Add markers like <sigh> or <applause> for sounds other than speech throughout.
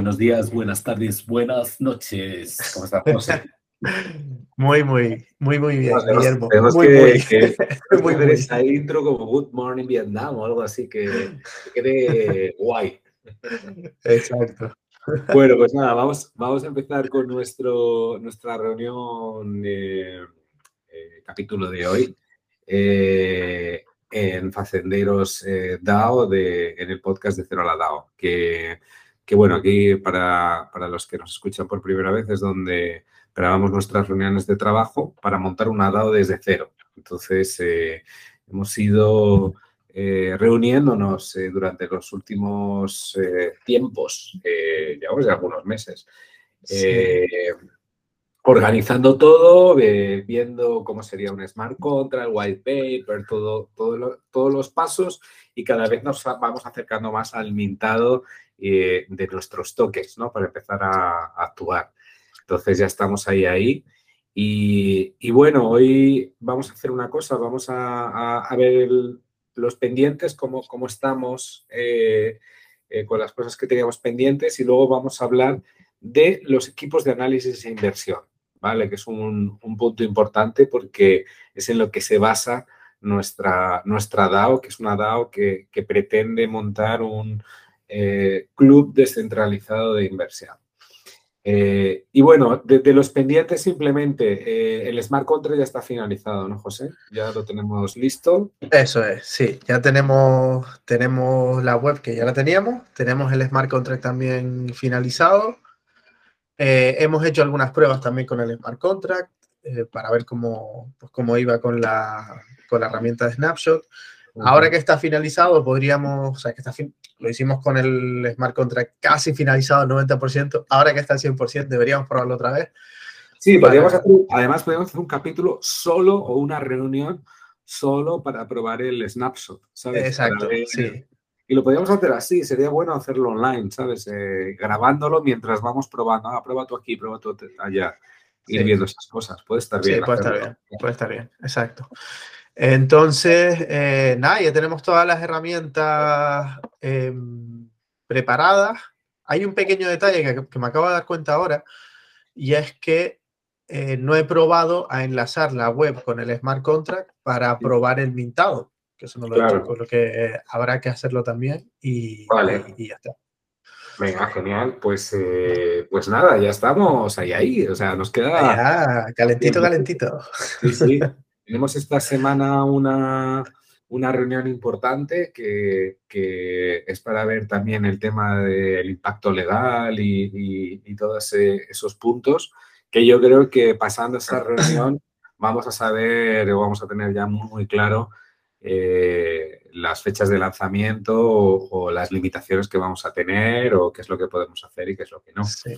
Buenos días, buenas tardes, buenas noches. ¿Cómo estás, <laughs> José? Muy, muy, muy, muy bien, Guillermo. Tenemos muy, que, muy. que- <laughs> Muy, muy. esa intro como Good Morning Vietnam o algo así que, que quede <laughs> guay. Exacto. Bueno, pues nada, vamos, vamos a empezar con nuestro, nuestra reunión, eh, eh, capítulo de hoy, eh, en Facenderos eh, DAO, de, en el podcast de Cero a la DAO, que, que bueno, aquí para, para los que nos escuchan por primera vez es donde grabamos nuestras reuniones de trabajo para montar una DAO desde cero. Entonces, eh, hemos ido eh, reuniéndonos eh, durante los últimos tiempos, llevamos ya algunos meses, Sí. organizando todo, viendo cómo sería un smart contract, white paper, todo, todo lo- todos los pasos y cada vez nos vamos acercando más al mintado eh, de nuestros toques, ¿no? Para empezar a, actuar. Entonces ya estamos ahí, ahí. Y, bueno, hoy vamos a hacer una cosa, vamos a, ver los pendientes, cómo, cómo estamos eh, eh, con las cosas que teníamos pendientes y luego vamos a hablar de los equipos de análisis e inversión, ¿vale? Que es un, un punto importante porque es en lo que se basa nuestra, nuestra DAO, que es una DAO que pretende montar un eh, club descentralizado de inversión. Eh, y bueno, de, los pendientes simplemente, eh, el smart contract ya está finalizado, ¿no, José? Ya lo tenemos listo. Eso es, sí. Ya tenemos, tenemos la web que ya la teníamos, tenemos el smart contract también finalizado. Hemos hecho algunas pruebas también con el smart contract para ver cómo, pues, cómo iba con la, con la herramienta de Snapshot. Ahora que está finalizado, podríamos, o sea, que está fin- lo hicimos con el smart contract casi finalizado al 90%. Ahora que está al 100%, deberíamos probarlo otra vez. Sí, podríamos hacer, además podríamos hacer un capítulo solo o una reunión solo para probar el snapshot, ¿sabes? Exacto, ver- sí. Y lo podríamos hacer así, sería bueno hacerlo online, ¿sabes? Eh, grabándolo mientras vamos probando. Ah, prueba tú aquí, prueba tú allá. Ir Sí. viendo esas cosas. Puede estar Sí, bien. puede estar bien, puede estar bien, exacto. Entonces, eh, nada, ya tenemos todas las herramientas em, preparadas. Hay un pequeño detalle que, que me acabo de dar cuenta ahora, y es que eh, no he probado a enlazar la web con el smart contract para probar el mintado, que eso no lo he hecho, con lo que eh, habrá que hacerlo también y, Vale. y- y ya está. Venga, genial. Pues, eh, pues nada, ya estamos ahí, ahí. O sea, nos queda. Ya, calentito, calentito. Sí, sí. Tenemos esta semana una, una reunión importante que, que es para ver también el tema del impacto legal y, y- y todos esos puntos que yo creo que pasando esa <coughs> reunión vamos a saber o vamos a tener ya muy, muy claro eh, las fechas de lanzamiento o, o las limitaciones que vamos a tener o qué es lo que podemos hacer y qué es lo que no. Sí.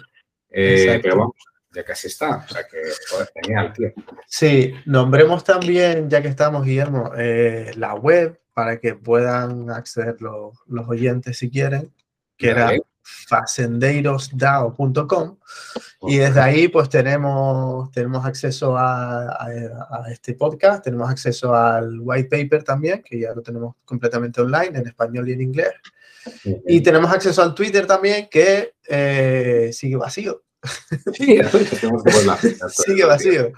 Eh, pero vamos, ya casi está. O sea que, joder, genial, tío. Sí, nombremos también, ya que estamos, Guillermo, eh, la web para que puedan acceder los, los oyentes si quieren, que era facendeirosdao.com y desde ahí pues tenemos, tenemos acceso a, a- a este podcast, tenemos acceso al white paper también, que ya lo tenemos completamente online en español y en inglés, y tenemos acceso al Twitter también, que eh, sigue vacío. Sí, <laughs> <laughs> Sigue vacío.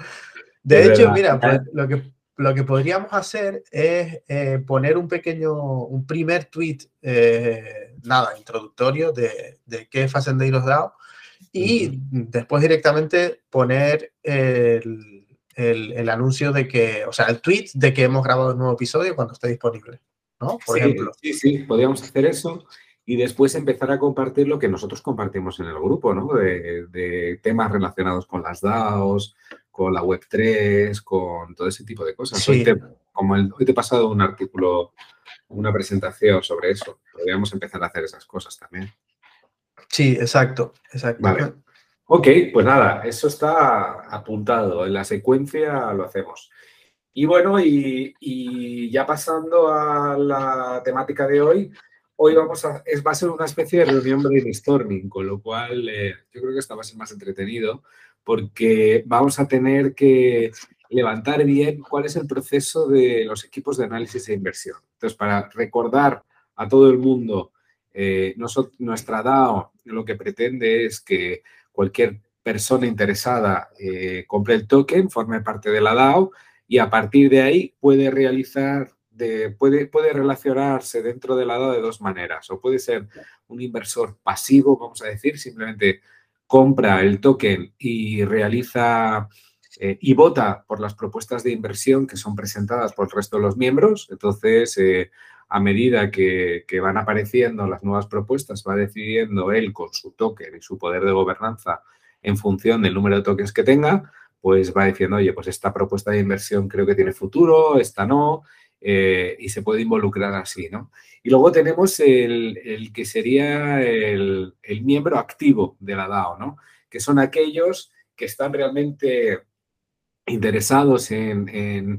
De hecho, verdad. mira, pues, lo, que, lo que podríamos hacer es eh, poner un pequeño, un primer tweet, eh, nada, introductorio de, de qué es Facendeiros DAO y después directamente poner el, el- el anuncio de que, o sea, el tweet de que hemos grabado un nuevo episodio cuando esté disponible, ¿no? Por sí, ejemplo. Sí, sí, podríamos hacer eso y después empezar a compartir lo que nosotros compartimos en el grupo, ¿no? De, de temas relacionados con las DAOs, con la Web3, con todo ese tipo de cosas. Sí. Hoy, te, como el- hoy te he pasado un artículo, una presentación sobre eso. Podríamos empezar a hacer esas cosas también. Sí, exacto, exacto. Vale. Ok, pues nada, eso está apuntado. En la secuencia lo hacemos. Y bueno, y, y ya pasando a la temática de hoy, hoy vamos a, es, va a ser una especie de reunión brainstorming, con lo cual eh, yo creo que esta va a ser más entretenido porque vamos a tener que levantar bien cuál es el proceso de los equipos de análisis e inversión. Entonces, para recordar a todo el mundo Eh, nuestra DAO lo que pretende es que cualquier persona interesada eh, compre el token, forme parte de la DAO y a partir de ahí puede realizar, puede, puede relacionarse dentro de la de dos maneras. O puede ser un inversor pasivo, vamos a decir, simplemente compra el token y realiza eh, y vota por las propuestas de inversión que son presentadas por el resto de los miembros. Entonces, eh, a medida que, van apareciendo las nuevas propuestas, va decidiendo él con su token y su poder de gobernanza en función del número de tokens que tenga, pues va diciendo, oye, pues esta propuesta de inversión creo que tiene futuro, esta no, eh, y se puede involucrar así, ¿no? Y luego tenemos el, que sería el, miembro activo de la DAO, ¿no? Que son aquellos que están realmente interesados en,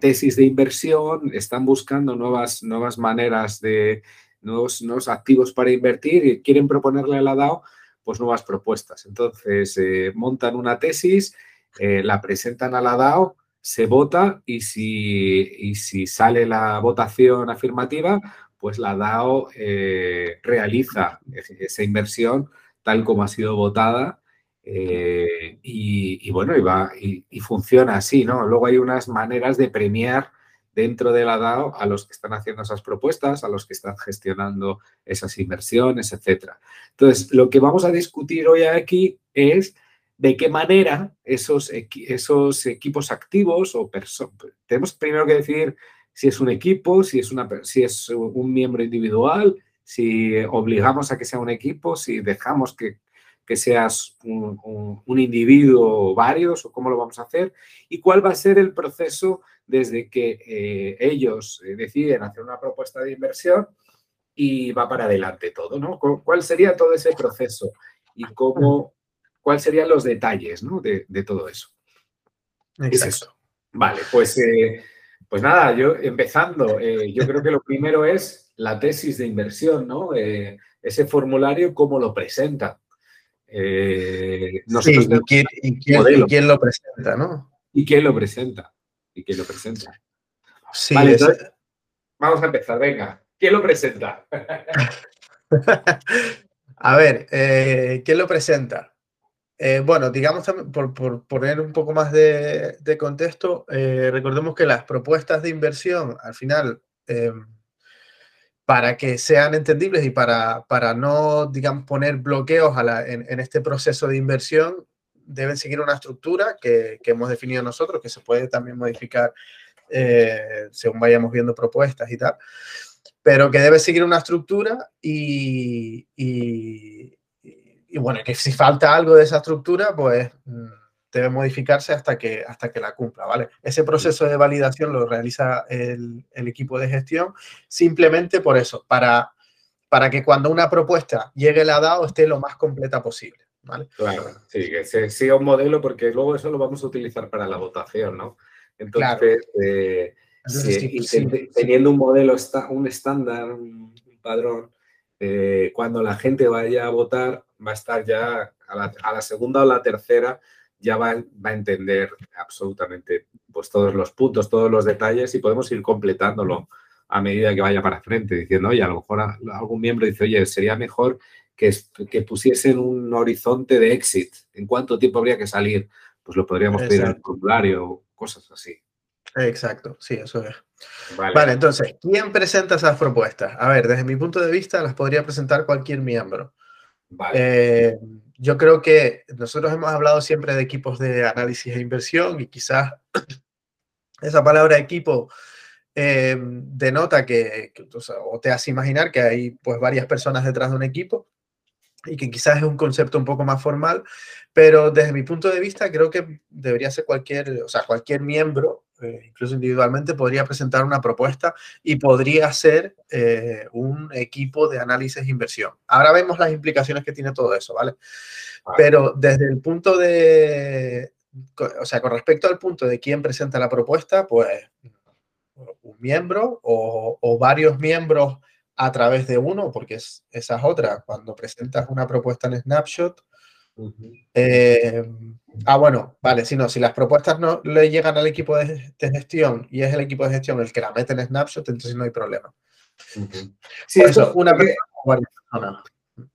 tesis de inversión, están buscando nuevas, nuevas maneras de, nuevos, nuevos, activos para invertir y quieren proponerle a la DAO pues nuevas propuestas. Entonces, eh, montan una tesis, eh, la presentan a la DAO, se vota y si, y si sale la votación afirmativa, pues la DAO eh, realiza esa inversión tal como ha sido votada eh, y, bueno, y, va, y, funciona así, ¿no? Luego hay unas maneras de premiar dentro de la DAO a los que están haciendo esas propuestas, a los que están gestionando esas inversiones, etcétera. Entonces, lo que vamos a discutir hoy aquí es de qué manera esos, esos equipos activos o personas, tenemos primero que decir si es un equipo, si es, una, si es un miembro individual, si obligamos a que sea un equipo, si dejamos que que seas un, individuo o varios o cómo lo vamos a hacer y cuál va a ser el proceso desde que eh, ellos eh, deciden hacer una propuesta de inversión y va para adelante todo, ¿no? ¿Cuál sería todo ese proceso y cómo, cuáles serían los detalles ¿no? de, todo eso? Exacto. Vale, pues, eh, pues nada, yo empezando, yo creo que lo primero es la tesis de inversión, ¿no? ese formulario, ¿cómo lo presenta? Eh, ¿y, quién, lo presenta, no? ¿Y quién lo presenta? ¿Y quién lo presenta? Sí, entonces, vamos a empezar, venga. ¿Quién lo presenta? <laughs> a ver, eh, ¿quién lo presenta? Eh, bueno, digamos, por, por, poner un poco más de, contexto, recordemos que las propuestas de inversión, al final, para que sean entendibles y para, para no, digamos, poner bloqueos en, este proceso de inversión, deben seguir una estructura que, hemos definido nosotros, que se puede también modificar eh, según vayamos viendo propuestas y tal, pero que debe seguir una estructura y, y bueno, que si falta algo de esa estructura, pues mm, debe modificarse hasta que, hasta que la cumpla, ¿vale? Ese proceso de validación lo realiza el, equipo de gestión simplemente por eso, para, para que cuando una propuesta llegue a la DAO esté lo más completa posible, ¿vale? Claro, sí, que se siga un modelo porque luego eso lo vamos a utilizar para la votación, ¿no? Entonces, eh, teniendo un modelo, un estándar, un, padrón, eh, cuando la gente vaya a votar va a estar ya a la, a la segunda o la tercera ya va, a entender absolutamente pues, todos los puntos, todos los detalles y podemos ir completándolo a medida que vaya para frente, diciendo, oye, a lo mejor algún miembro dice, oye, sería mejor que, que pusiesen un horizonte de exit. ¿En cuánto tiempo habría que salir? Pues lo podríamos pedir el formulario, cosas así. Exacto, sí, eso es. Vale. entonces, ¿quién presenta esas propuestas? A ver, desde mi punto de vista, las podría presentar cualquier miembro. Eh, yo creo que nosotros hemos hablado siempre de equipos de análisis e inversión y quizás <clears throat> esa palabra equipo eh, denota que, o, te hace imaginar que hay pues varias personas detrás de un equipo y que quizás es un concepto un poco más formal, pero desde mi punto de vista creo que debería ser cualquier, o sea, cualquier miembro, eh, incluso individualmente, podría presentar una propuesta y podría ser eh, un equipo de análisis e inversión. Ahora vemos las implicaciones que tiene todo eso, ¿vale? Pero desde el punto de, o sea, con respecto al punto de quién presenta la propuesta, pues un miembro o, o varios miembros a través de uno, porque es, esa es otra. Cuando presentas una propuesta en Snapshot, eh, ah, bueno, vale, si no, si las propuestas no le llegan al equipo de, gestión y es el equipo de gestión el que la mete en Snapshot, entonces no hay problema. Sí, eso, una persona.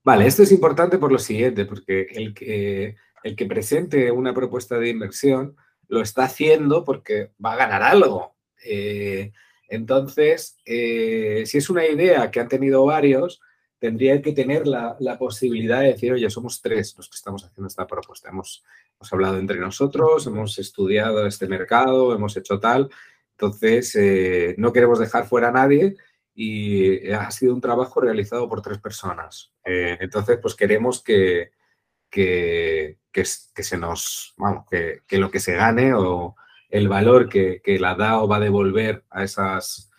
Vale, esto es importante por lo siguiente, porque el que, el que presente una propuesta de inversión lo está haciendo porque va a ganar algo. Eh, entonces, eh, si es una idea que han tenido varios, tendría que tener la, posibilidad de decir, oye, somos tres los que estamos haciendo esta propuesta. Hemos, hemos hablado entre nosotros, hemos estudiado este mercado, hemos hecho tal. Entonces, eh, no queremos dejar fuera a nadie y ha sido un trabajo realizado por tres personas. Eh, entonces, pues queremos que, que, que, se nos, vamos, que, que, lo que se gane o el valor que, la DAO va a devolver a, esas,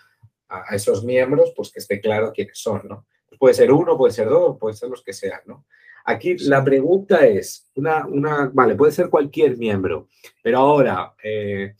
a esos miembros, pues que esté claro quiénes son, ¿no? Puede ser uno, puede ser dos, puede ser los que sean, ¿no? Aquí la pregunta es, una, una, vale, puede ser cualquier miembro, pero ahora, eh,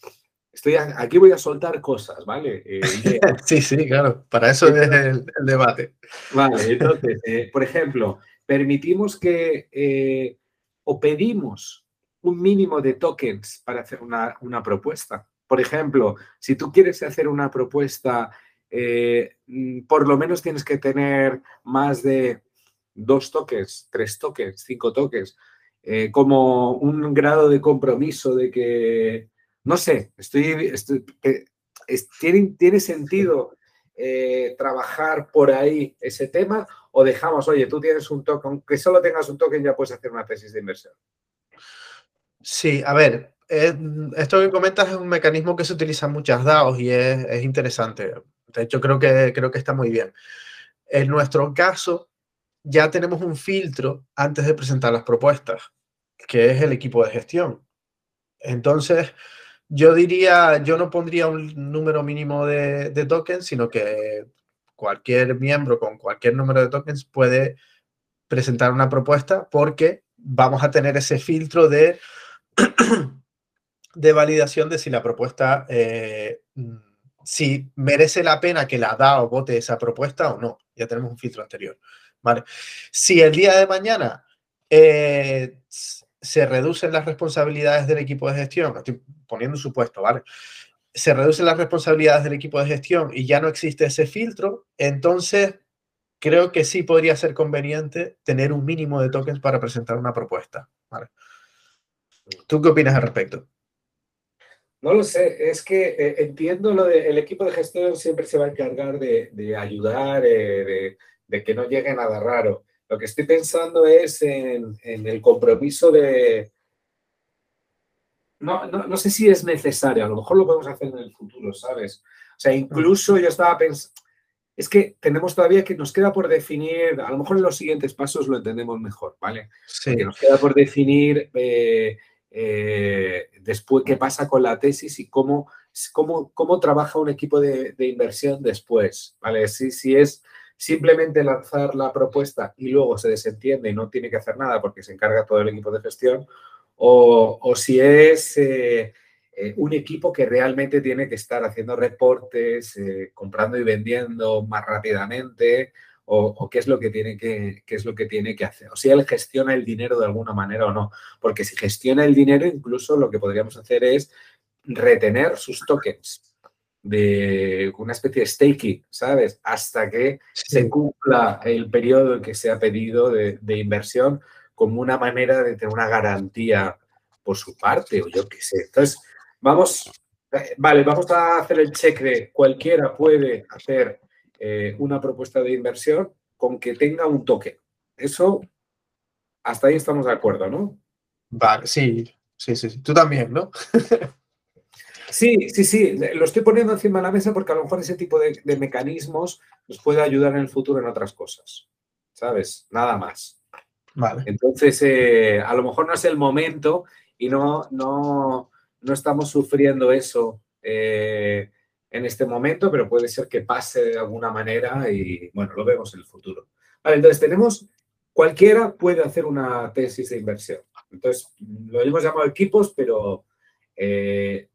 Estoy aquí voy a soltar cosas, ¿vale? Eh, <laughs> sí, sí, claro, para eso es el, debate. Vale, entonces, eh, por ejemplo, permitimos que o pedimos un mínimo de tokens para hacer una, propuesta. Por ejemplo, si tú quieres hacer una propuesta, mm, por lo menos tienes que tener más de dos tokens, tres tokens, cinco tokens, como un grado de compromiso de que no sé, estoy, eh, ¿tiene, ¿tiene, sentido eh, trabajar por ahí ese tema o dejamos, oye, tú tienes un token, aunque solo tengas un token ya puedes hacer una tesis de inversión? Sí, a ver, esto que comentas es un mecanismo que se utiliza en muchas DAOs y es, interesante. De hecho, creo que, creo que está muy bien. En nuestro caso, ya tenemos un filtro antes de presentar las propuestas, que es el equipo de gestión. Entonces, yo diría, yo no pondría un número mínimo de, tokens, sino que cualquier miembro con cualquier número de tokens puede presentar una propuesta porque vamos a tener ese filtro de, <clears throat> de validación de si la propuesta, eh, si merece la pena que la da o vote esa propuesta o no. Ya tenemos un filtro anterior. ¿vale? Si el día de mañana eh, se reducen las responsabilidades del equipo de gestión, estoy poniendo un supuesto, ¿vale? Se reducen las responsabilidades del equipo de gestión y ya no existe ese filtro, entonces creo que sí podría ser conveniente tener un mínimo de tokens para presentar una propuesta, ¿vale? ¿Tú qué opinas al respecto? No lo sé, es que eh, entiendo lo del equipo de gestión siempre se va a encargar de, ayudar, eh, de que no llegue nada raro. Lo que estoy pensando es en, el compromiso de... No, no, sé si es necesario, a lo mejor lo podemos hacer en el futuro, ¿sabes? O sea, incluso yo estaba pensando... Es que tenemos todavía que nos queda por definir, a lo mejor en los siguientes pasos lo entendemos mejor, ¿vale? Sí. nos queda por definir eh, eh, después qué pasa con la tesis y cómo, cómo, cómo trabaja un equipo de, de inversión después, ¿vale? Si, si es simplemente lanzar la propuesta y luego se desentiende y no tiene que hacer nada porque se encarga todo el equipo de gestión, o, si es eh, eh, un equipo que realmente tiene que estar haciendo reportes, comprando y vendiendo más rápidamente, o, qué es lo que tiene que qué es lo que tiene que hacer. O si él gestiona el dinero de alguna manera o no. Porque si gestiona el dinero, incluso lo que podríamos hacer es retener sus tokens de una especie de staking, ¿sabes? Hasta que se cumpla el periodo que se ha pedido de, inversión como una manera de tener una garantía por su parte, o yo qué sé. Entonces, vamos, eh, vale, vamos a hacer el check de cualquiera puede hacer eh, una propuesta de inversión con que tenga un token. Eso, hasta ahí estamos de acuerdo, ¿no? Vale, sí, sí, sí. Tú también, ¿no? <laughs> Sí, sí, sí, lo estoy poniendo encima de la mesa porque a lo mejor ese tipo de, mecanismos nos puede ayudar en el futuro en otras cosas, ¿sabes? Nada más. Vale. Entonces, eh, a lo mejor no es el momento y no, no, no estamos sufriendo eso eh, en este momento, pero puede ser que pase de alguna manera y, bueno, lo vemos en el futuro. Entonces tenemos, cualquiera puede hacer una tesis de inversión. Entonces, lo hemos llamado equipos, pero eh,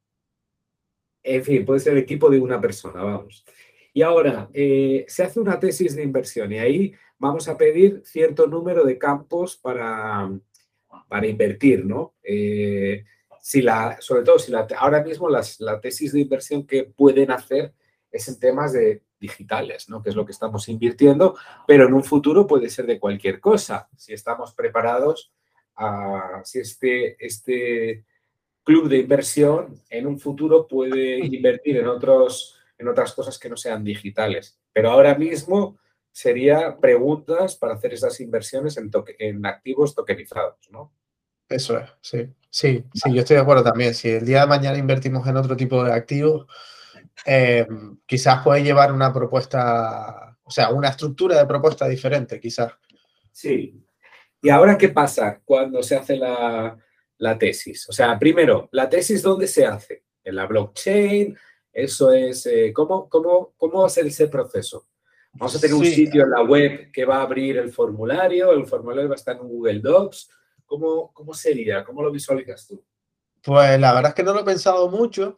en fin, puede ser el equipo de una persona, vamos. Y ahora, eh, se hace una tesis de inversión y ahí vamos a pedir cierto número de campos para, para invertir, ¿no? Eh, si la, sobre todo si la, ahora mismo las, la tesis de inversión que pueden hacer es en temas de digitales, ¿no? Que es lo que estamos invirtiendo, pero en un futuro puede ser de cualquier cosa, si estamos preparados a, si este, este club de inversión en un futuro puede invertir en, otros, en otras cosas que no sean digitales. Pero ahora mismo sería preguntas para hacer esas inversiones en, en activos tokenizados, ¿no? Eso es, sí. Sí, sí, yo estoy de acuerdo también. Si el día de mañana invertimos en otro tipo de activos, eh, quizás puede llevar una propuesta, o sea, una estructura de propuesta diferente, quizás. Sí. ¿Y ahora qué pasa cuando se hace la, tesis? O sea, primero, ¿la tesis dónde se hace? ¿En la blockchain? Eso es, eh, ¿cómo, cómo, ¿cómo va a ser ese proceso? Vamos a tener un sitio en la web que va a abrir el formulario, el formulario va a estar en Google Docs. ¿Cómo, cómo sería? ¿Cómo lo visualizas tú? Pues la verdad es que no lo he pensado mucho,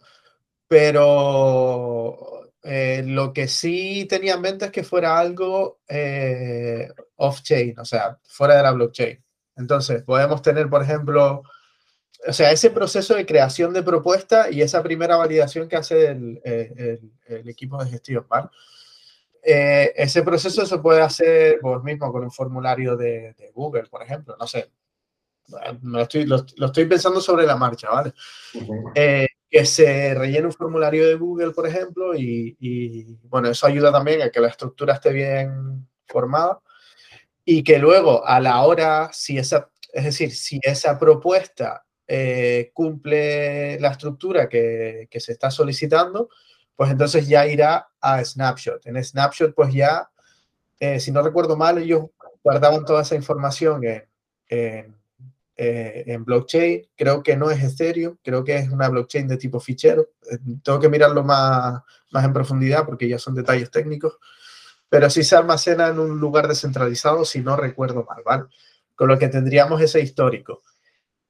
pero eh, lo que sí tenía en mente es que fuera algo eh, off-chain, o sea, fuera de la blockchain. Entonces, podemos tener, por ejemplo, o sea, ese proceso de creación de propuesta y esa primera validación que hace el, eh, equipo de gestión, ¿vale? ese proceso se puede hacer vos mismo con un formulario de, Google, por ejemplo, no sé. Lo, estoy pensando sobre la marcha, ¿vale? que se rellene un formulario de Google, por ejemplo, y, bueno, eso ayuda también a que la estructura esté bien formada y que luego a la hora, si esa, es decir, si esa propuesta eh, cumple la estructura que, se está solicitando, pues entonces ya irá a Snapshot. En Snapshot, pues ya, eh, si no recuerdo mal, ellos guardaban toda esa información en eh, en blockchain. Creo que no es Ethereum, creo que es una blockchain de tipo fichero. Eh, tengo que mirarlo más, más en profundidad porque ya son detalles técnicos. Pero sí se almacena en un lugar descentralizado, si no recuerdo mal, ¿vale? Con lo que tendríamos ese histórico.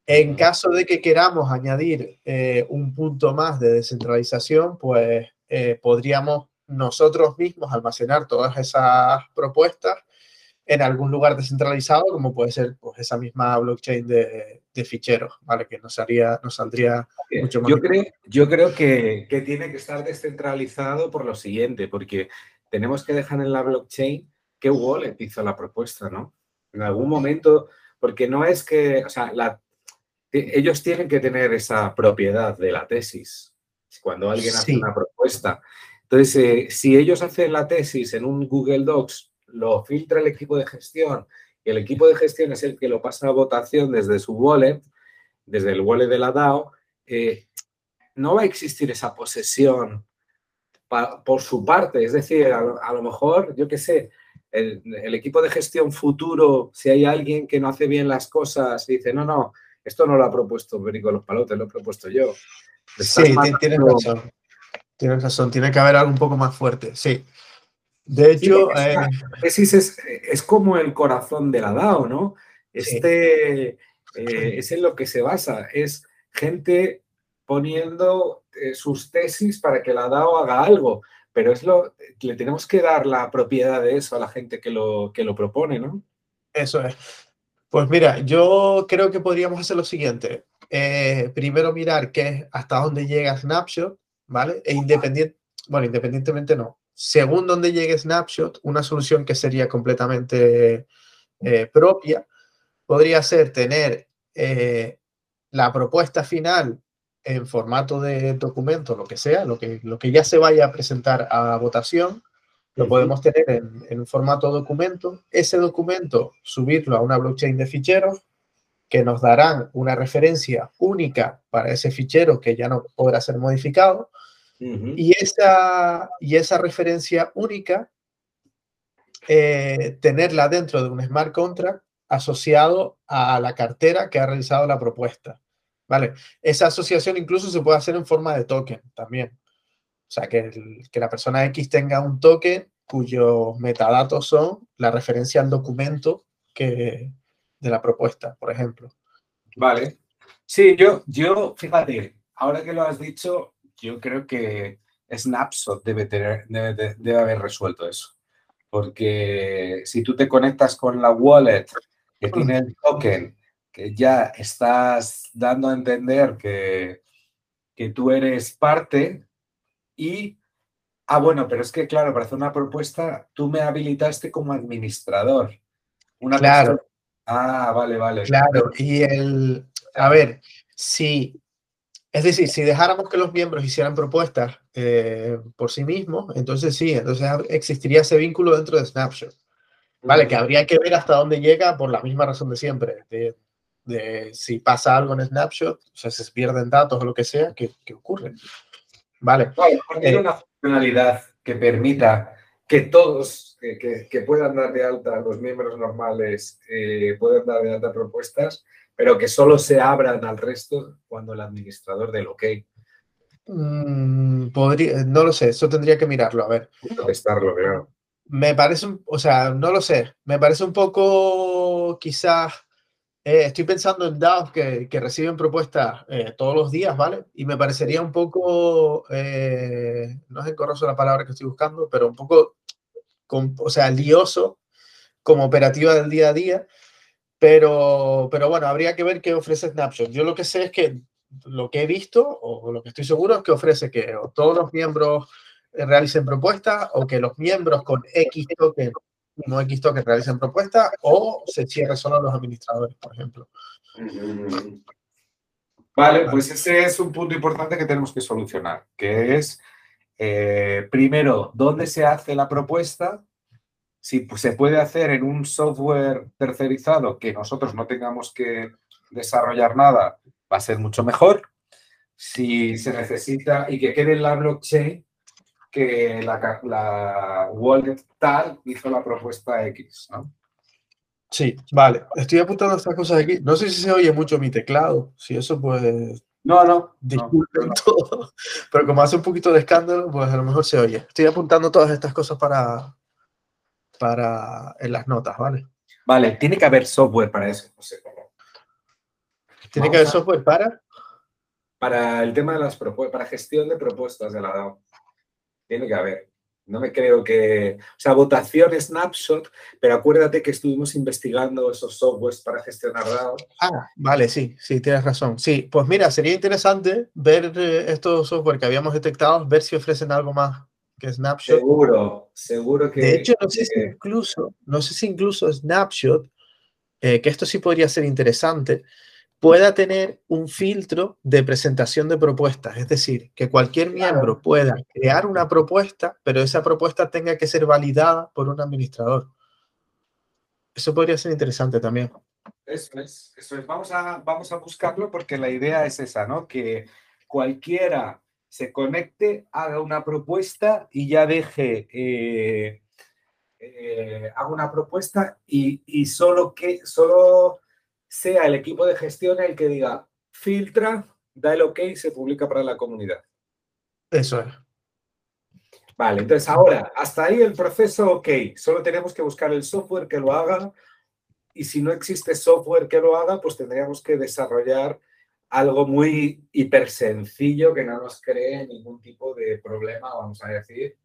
En caso de que queramos añadir eh, un punto más de descentralización, pues podríamos nosotros mismos almacenar todas esas propuestas en algún lugar descentralizado, como puede ser pues, esa misma blockchain de, de ficheros, ¿vale? Que nos, haría, nos saldría mucho más. Yo creo, yo creo que, que, tiene que estar descentralizado por lo siguiente, porque tenemos que dejar en la blockchain qué wallet hizo la propuesta, ¿no? En algún momento, porque no es que, o sea, la, ellos tienen que tener esa propiedad de la tesis cuando alguien hace una propuesta. Entonces, eh, si ellos hacen la tesis en un Google Docs lo filtra el equipo de gestión y el equipo de gestión es el que lo pasa a votación desde su wallet, desde el wallet de la DAO, eh, no va a existir esa posesión por su parte. Es decir, a, lo mejor, yo qué sé, el, equipo de gestión futuro, si hay alguien que no hace bien las cosas y dice, no, no, esto no lo ha propuesto Berico Los Palotes, lo he propuesto yo. Sí, tienes razón. Tienes razón, tiene que haber algo un poco más fuerte, sí. De hecho, eh, es, es, como el corazón de la DAO, ¿no? Este eh, es en lo que se basa, es gente poniendo eh, sus tesis para que la DAO haga algo, pero es lo, le tenemos que dar la propiedad de eso a la gente que lo, que lo propone, ¿no? Eso es. Pues mira, yo creo que podríamos hacer lo siguiente. primero mirar qué hasta dónde llega Snapshot, ¿vale? E independiente, bueno, independientemente no, según donde llegue Snapshot, una solución que sería completamente eh, propia podría ser tener eh, la propuesta final en formato de documento, lo que sea, lo que, lo que ya se vaya a presentar a votación, lo podemos tener en, en un formato documento. Ese documento, subirlo a una blockchain de ficheros que nos darán una referencia única para ese fichero que ya no podrá ser modificado y, esa, y esa referencia única, eh, tenerla dentro de un smart contract asociado a la cartera que ha realizado la propuesta. ¿Vale? Esa asociación incluso se puede hacer en forma de token también. O sea, que, que la persona X tenga un token cuyos metadatos son la referencia al documento que, de la propuesta, por ejemplo. Vale. Sí, yo, yo, fíjate, ahora que lo has dicho, yo creo que Snapshot debe, tener, debe, haber resuelto eso. Porque si tú te conectas con la wallet que tiene el token, que ya estás dando a entender que, que tú eres parte y Ah, bueno, pero es que, claro, para hacer una propuesta, tú me habilitaste como administrador. Una claro. Ah, vale, vale. Claro, y el, a ver, si, es decir, si dejáramos que los miembros hicieran propuestas eh, por sí mismos, entonces sí, entonces existiría ese vínculo dentro de Snapshot. Vale, que habría que ver hasta dónde llega por la misma razón de siempre, de, si pasa algo en Snapshot, o sea, se pierden datos o lo que sea, ¿qué, ocurre? Vale. porque eh, una funcionalidad que permita que todos que, puedan dar de alta, los miembros normales eh, puedan dar de alta propuestas, pero que solo se abran al resto cuando el administrador del OK. Mm, podría, no lo sé, eso tendría que mirarlo, a ver. Testarlo, claro. Me parece, o sea, no lo sé, me parece un poco quizás eh, estoy pensando en DAOs que, que reciben propuestas eh, todos los días, ¿vale? Y me parecería un poco, eh, no es encorroso la palabra que estoy buscando, pero un poco, o sea, lioso como operativa del día a día. Pero, pero bueno, habría que ver qué ofrece Snapshot. Yo lo que sé es que lo que he visto, o lo que estoy seguro, es que ofrece que todos los miembros realicen propuestas o que los miembros con X token no X token realicen propuestas o se cierre solo a los administradores, por ejemplo. Vale, pues ese es un punto importante que tenemos que solucionar, que es, eh, primero, ¿dónde se hace la propuesta? Si se puede hacer en un software tercerizado que nosotros no tengamos que desarrollar nada, va a ser mucho mejor. Si se necesita y que quede en la blockchain, que la, la wallet tal hizo la propuesta X, ¿no? Sí, vale. Estoy apuntando estas cosas aquí. No sé si se oye mucho mi teclado. Si eso, pues. No, no. Disculpen <laughs> todo. Pero como hace un poquito de escándalo, pues a lo mejor se oye. Estoy apuntando todas estas cosas para, para en las notas, ¿vale? Vale, tiene que haber software para eso. ¿Tiene que haber software para? Para el tema de las propuestas, para gestión de propuestas de la DAO. Tiene que haber. No me creo que... O sea, votación snapshot, pero acuérdate que estuvimos investigando esos softwares para gestionar DAO. Ah, vale, sí, sí, tienes razón. Sí, pues mira, sería interesante ver eh, estos software que habíamos detectado, ver si ofrecen algo más que Snapshot. Seguro, seguro que... De hecho, no sé si incluso, no sé si incluso Snapshot, eh, que esto sí podría ser interesante, pueda tener un filtro de presentación de propuestas, es decir, que cualquier miembro pueda crear una propuesta, pero esa propuesta tenga que ser validada por un administrador. Eso podría ser interesante también. Eso es, eso es. Vamos a, vamos a buscarlo porque la idea es esa, ¿no? Que cualquiera se conecte, haga una propuesta y ya deje, eh, eh, haga una propuesta y, y solo que, solo sea el equipo de gestión el que diga, filtra, da el ok y se publica para la comunidad. Eso es. Vale, entonces ahora, hasta ahí el proceso ok. Solo tenemos que buscar el software que lo haga y si no existe software que lo haga, pues tendríamos que desarrollar algo muy hiper sencillo que no nos cree ningún tipo de problema, vamos a decir,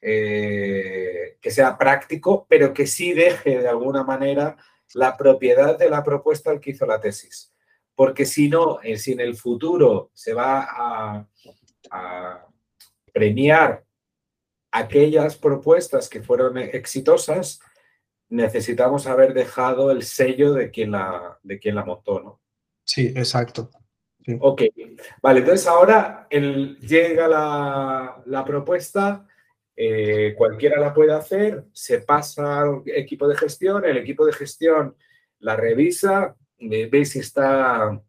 eh, que sea práctico, pero que sí deje de alguna manera la propiedad de la propuesta al que hizo la tesis. Porque si no, eh, si en el futuro se va a, premiar aquellas propuestas que fueron exitosas, necesitamos haber dejado el sello de quien la, de quien la montó, ¿no? Sí, exacto. Ok, vale, entonces ahora llega la, propuesta, eh, cualquiera la puede hacer, se pasa al equipo de gestión, el equipo de gestión la revisa, ve si está,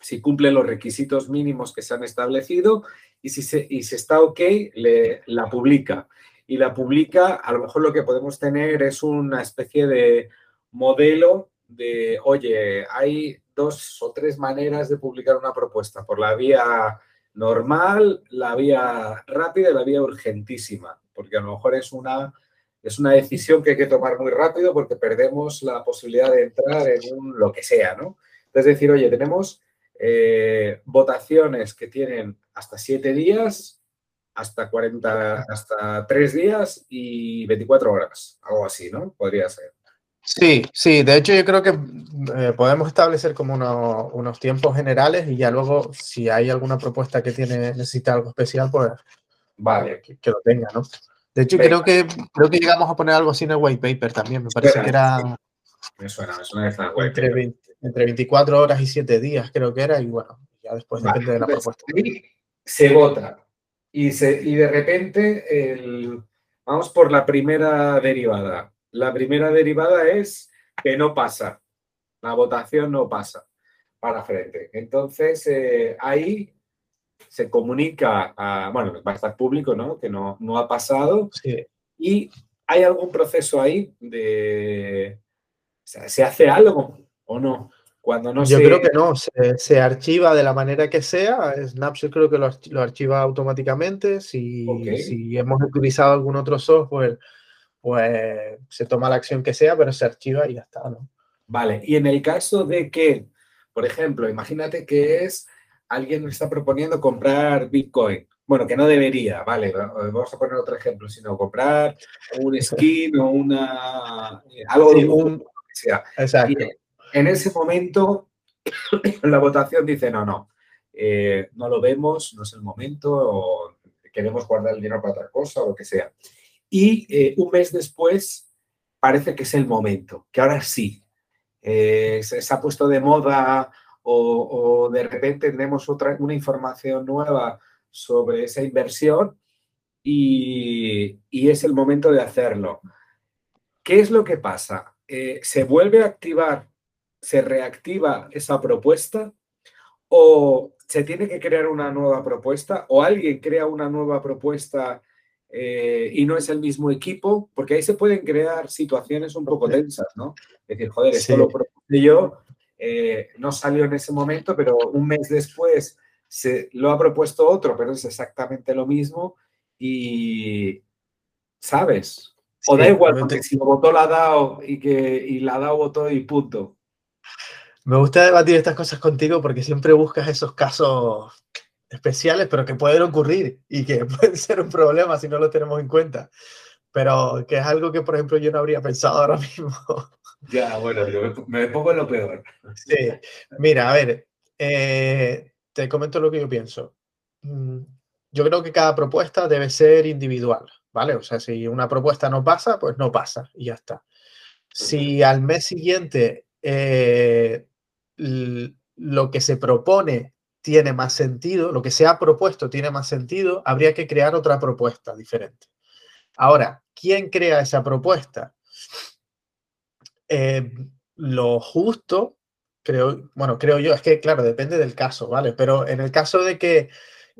si cumple los requisitos mínimos que se han establecido y si, está ok, la publica. Y la publica, a lo mejor lo que podemos tener es una especie de modelo de, oye, hay dos o tres maneras de publicar una propuesta, por la vía normal, la vía rápida y la vía urgentísima, porque a lo mejor es una, es una decisión que hay que tomar muy rápido porque perdemos la posibilidad de entrar en un lo que sea, ¿no? Es decir, oye, tenemos eh, votaciones que tienen hasta siete días, hasta 40, hasta tres días y 24 horas, algo así, ¿no? Podría ser. Sí, sí, de hecho yo creo que eh, podemos establecer como unos tiempos generales y ya luego si hay alguna propuesta que tiene necesita algo especial, pues Vale. Que, lo tenga, ¿no? De hecho, creo que, creo que llegamos a poner algo así en el white paper también. Me parece que era. Me suena, me suena que white entre, entre 24 horas y 7 días, creo que era, y bueno, ya después depende de la propuesta. se vota y, se, y de repente el, vamos por la primera derivada. La primera derivada es que no pasa, la votación no pasa para frente. Entonces, eh, ahí se comunica, a, bueno, va a estar público, ¿no? Que no, no ha pasado. Y hay algún proceso ahí de, ¿se hace algo o no? Cuando no Yo creo que no, se, archiva de la manera que sea. Snapshot creo que lo, archiva automáticamente. Si, si, hemos utilizado algún otro software, pues se toma la acción que sea, pero se archiva y ya está, ¿no? Vale, y en el caso de que, por ejemplo, imagínate que es alguien está proponiendo comprar Bitcoin. Bueno, que no debería, vale, vamos a poner otro ejemplo, sino comprar un skin o una eh, algo de un, sea. Exacto en ese momento <coughs> la votación dice, no, no, eh, no lo vemos, no es el momento, o queremos guardar el dinero para otra cosa o lo que sea. Y eh, un mes después parece que es el momento, que ahora sí, eh, se, ha puesto de moda o, de repente tenemos otra, una información nueva sobre esa inversión y, y, es el momento de hacerlo. ¿Qué es lo que pasa? se vuelve a activar se reactiva esa propuesta o se tiene que crear una nueva propuesta o alguien crea una nueva propuesta eh, y no es el mismo equipo, porque ahí se pueden crear situaciones un poco tensas, ¿no? Es decir, joder, esto lo propuse yo, eh, no salió en ese momento, pero un mes después se lo ha propuesto otro, pero es exactamente lo mismo y, ¿sabes? O da igual, porque si lo votó la DAO y que y la DAO votó y punto. Me gusta debatir estas cosas contigo porque siempre buscas esos casos especiales, pero que pueden ocurrir y que <laughs> pueden ser un problema si no lo tenemos en cuenta. Pero que es algo que, por ejemplo, yo no habría pensado ahora <laughs> mismo. Ya, bueno, yo me pongo en lo peor. Sí, mira, a ver, eh, te comento lo que yo pienso. Mm, yo creo que cada propuesta debe ser individual, ¿vale? O sea, si una propuesta no pasa, pues no pasa y ya está. Si al mes siguiente eh, lo que se propone tiene más sentido, lo que se ha propuesto tiene más sentido, habría que crear otra propuesta diferente. Ahora, ¿quién crea esa propuesta? Eh, lo justo, creo, bueno, creo yo, es que claro, depende del caso, ¿vale? Pero en el caso de que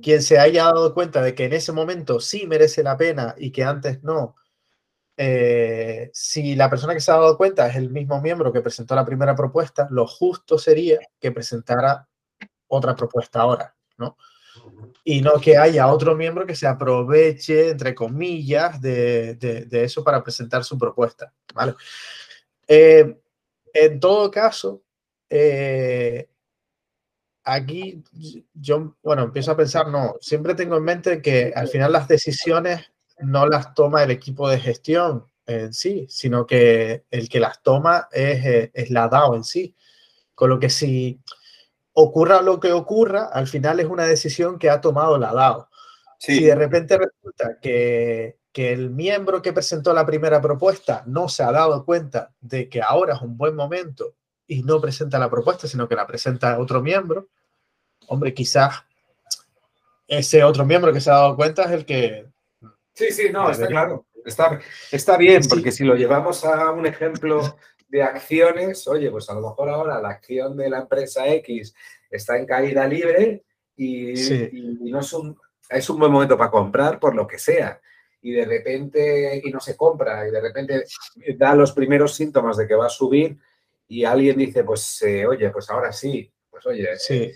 quien se haya dado cuenta de que en ese momento sí merece la pena y que antes no, eh, si la persona que se ha dado cuenta es el mismo miembro que presentó la primera propuesta, lo justo sería que presentara otra propuesta ahora, ¿no? Y no que haya otro miembro que se aproveche, entre comillas, de, eso para presentar su propuesta, ¿vale? Eh, en todo caso, eh, aquí yo, bueno, empiezo a pensar, no, siempre tengo en mente que al final las decisiones no las toma el equipo de gestión en sí, sino que el que las toma es, eh, es la DAO en sí. Con lo que si ocurra lo que ocurra, al final es una decisión que ha tomado la DAO. Si de repente resulta que, que, el miembro que presentó la primera propuesta no se ha dado cuenta de que ahora es un buen momento y no presenta la propuesta, sino que la presenta otro miembro, hombre, quizás ese otro miembro que se ha dado cuenta es el que Sí, sí, no, está claro. Está, está bien, porque si lo llevamos a un ejemplo de acciones, oye, pues a lo mejor ahora la acción de la empresa X está en caída libre y, no es un, es un buen momento para comprar por lo que sea. Y de repente, y no se compra, y de repente da los primeros síntomas de que va a subir y alguien dice, pues, eh, oye, pues ahora sí, pues oye, sí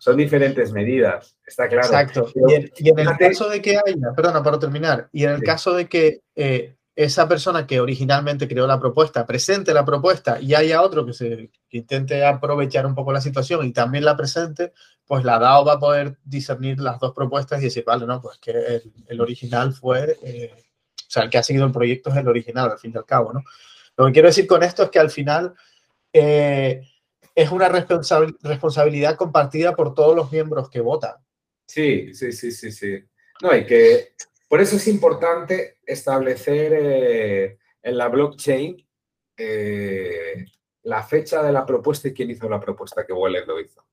son diferentes medidas, está claro. Exacto. y, en, el caso de que haya, perdona, para terminar, y en el caso de que eh, esa persona que originalmente creó la propuesta presente la propuesta y haya otro que, se, intente aprovechar un poco la situación y también la presente, pues la DAO va a poder discernir las dos propuestas y decir, vale, no, pues que el, original fue, eh, o sea, el que ha seguido el proyecto es el original, al fin y al cabo, ¿no? Lo que quiero decir con esto es que al final... Eh, es una responsabilidad compartida por todos los miembros que votan. Sí, sí, sí, sí, sí. No, hay que. Por eso es importante establecer eh, en la blockchain eh, la fecha de la propuesta y quién hizo la propuesta, que Waller lo hizo.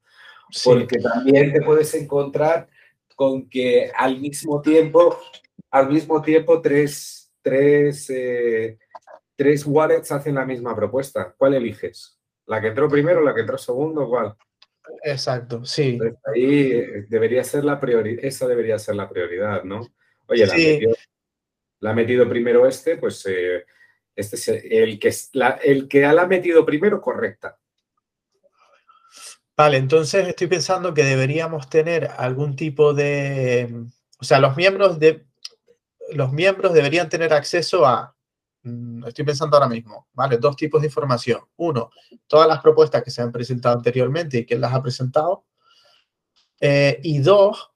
Porque también te puedes encontrar con que al mismo tiempo, al mismo tiempo, tres, tres, eh, tres wallets hacen la misma propuesta. ¿Cuál eliges? ¿La que entró primero, la que entró segundo? ¿Cuál? Exacto, sí. ahí debería ser la prioridad, esa debería ser la prioridad, ¿no? Oye, la, ha metido primero este, pues eh, este es el que, el que la ha metido primero, correcta. Vale, entonces estoy pensando que deberíamos tener algún tipo de, o sea, los miembros de, los miembros deberían tener acceso a, mm, estoy pensando ahora mismo, ¿vale? Dos tipos de información. Uno, todas las propuestas que se han presentado anteriormente y quién las ha presentado. Eh, y dos,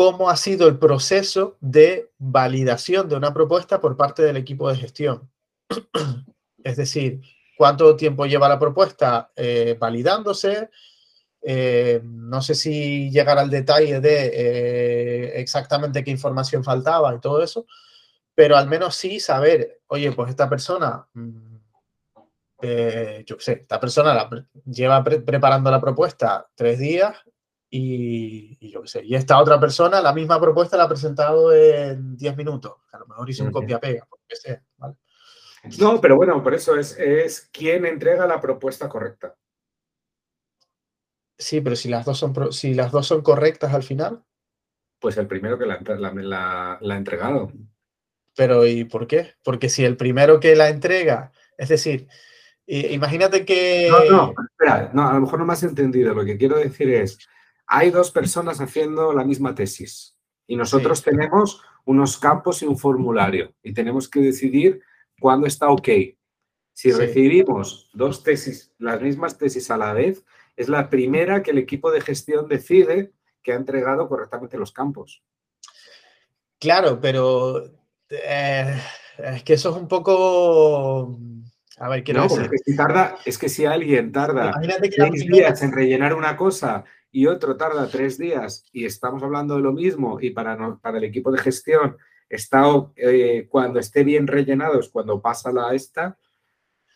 cómo ha sido el proceso de validación de una propuesta por parte del equipo de gestión. <clears throat> es decir, cuánto tiempo lleva la propuesta eh, validándose. Eh, no sé si llegar al detalle de eh, exactamente qué información faltaba y todo eso, pero al menos sí saber, oye, pues esta persona, mm, yo qué sé, esta persona lleva preparando la propuesta tres días y, yo qué sé, y esta otra persona la misma propuesta la ha presentado en diez minutos, a lo mejor hizo un copia-pega, porque sea, ¿vale? No, pero bueno, por eso es, es quién entrega la propuesta correcta. Sí, pero si las dos son, si las dos son correctas al final. Pues el primero que la, la, ha entregado. Pero ¿y por qué? Porque si el primero que la entrega, es decir, imagínate que... No, no, espera, no, a lo mejor no me has entendido. Lo que quiero decir es, hay dos personas haciendo la misma tesis y nosotros tenemos unos campos y un formulario y tenemos que decidir cuando está ok. Si recibimos dos tesis, las mismas tesis a la vez, es la primera que el equipo de gestión decide que ha entregado correctamente los campos. Claro, pero eh, es que eso es un poco... A ver, quiero no, Es que, si tarda, es que si alguien tarda seis días en rellenar una cosa y otro tarda tres días y estamos hablando de lo mismo y para, para el equipo de gestión está, eh, cuando esté bien rellenado es cuando pasa la esta.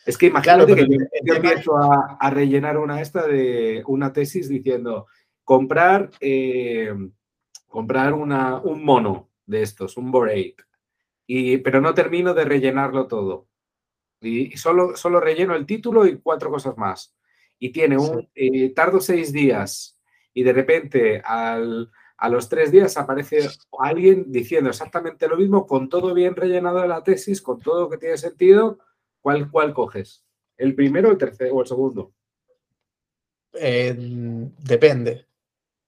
Es que imagínate que yo, empiezo a, rellenar una esta de una tesis diciendo comprar, eh, comprar una, un mono de estos, un borate, y, pero no termino de rellenarlo todo. Y, solo, solo relleno el título y cuatro cosas más. Y tiene un, eh, tardo seis días y de repente al, a los tres días aparece alguien diciendo exactamente lo mismo, con todo bien rellenado de la tesis, con todo lo que tiene sentido, ¿cuál, cuál coges? ¿El primero, el tercero o el segundo? Eh, depende.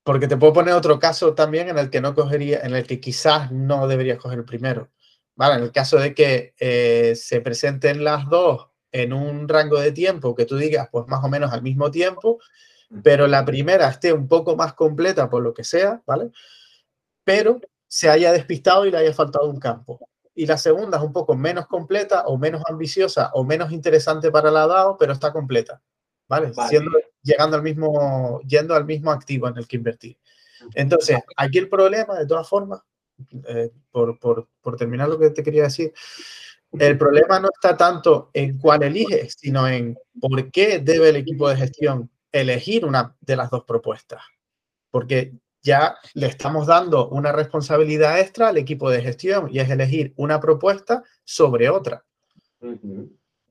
Porque te puedo poner otro caso también en el que no cogería, en el que quizás no deberías coger el primero. Vale, en el caso de que eh, se presenten las dos en un rango de tiempo que tú digas, pues más o menos al mismo tiempo, pero la primera esté un poco más completa por lo que sea, ¿vale? Pero se haya despistado y le haya faltado un campo. Y la segunda es un poco menos completa o menos ambiciosa o menos interesante para la DAO, pero está completa, ¿vale? llegando al mismo, yendo al mismo activo en el que invertir. Entonces, aquí el problema, de todas formas, eh, por, por, por terminar lo que te quería decir, el problema no está tanto en cuál eliges, sino en por qué debe el equipo de gestión elegir una de las dos propuestas, porque ya le estamos dando una responsabilidad extra al equipo de gestión y es elegir una propuesta sobre otra.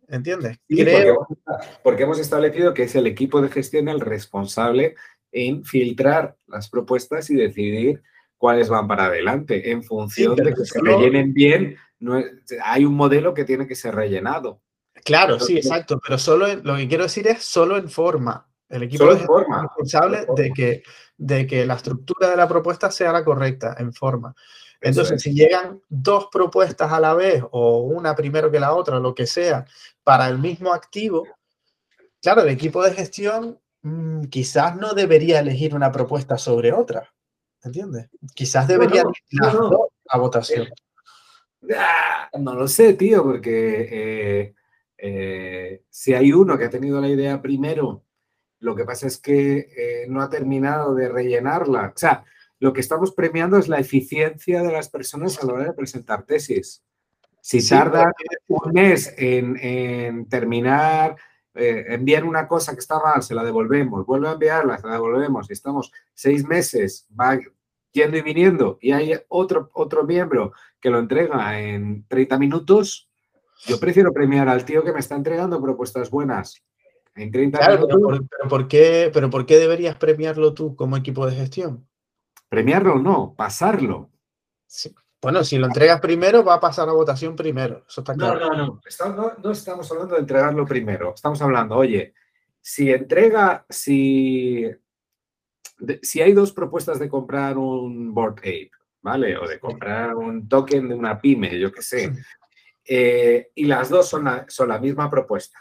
¿Entiendes? porque, hemos establecido que es el equipo de gestión el responsable en filtrar las propuestas y decidir cuáles van para adelante en función de que se rellenen bien. No hay un modelo que tiene que ser rellenado. Claro, sí, exacto, pero solo lo que quiero decir es solo en forma. El equipo es responsable de que, de que la estructura de la propuesta sea la correcta en forma. Entonces, si llegan dos propuestas a la vez o una primero que la otra, lo que sea, para el mismo activo, claro, el equipo de gestión mm, quizás no debería elegir una propuesta sobre otra. ¿Entiendes? Quizás debería no, a votación. Ah, no lo sé, tío, porque eh, eh, si hay uno que ha tenido la idea primero lo que pasa es que eh, no ha terminado de rellenarla. O sea, lo que estamos premiando es la eficiencia de las personas a la hora de presentar tesis. Si tardan un mes en, terminar, eh, enviar una cosa que está mal, se la devolvemos, vuelve a enviarla, se la devolvemos, y estamos seis meses va yendo y viniendo y hay otro, otro miembro que lo entrega en 30 minutos, yo prefiero premiar al tío que me está entregando propuestas buenas en 30 minutos. Pero por, qué, pero ¿por qué deberías premiarlo tú como equipo de gestión? Premiarlo no, pasarlo. Bueno, si lo entregas primero, va a pasar a votación primero. Eso está claro. No, no, no. no, estamos hablando de entregarlo primero. Estamos hablando, oye, si entrega, si, si hay dos propuestas de comprar un Board Ape, ¿vale? O de comprar un token de una pyme, yo qué sé. Eh, y las dos son la, son la misma propuesta.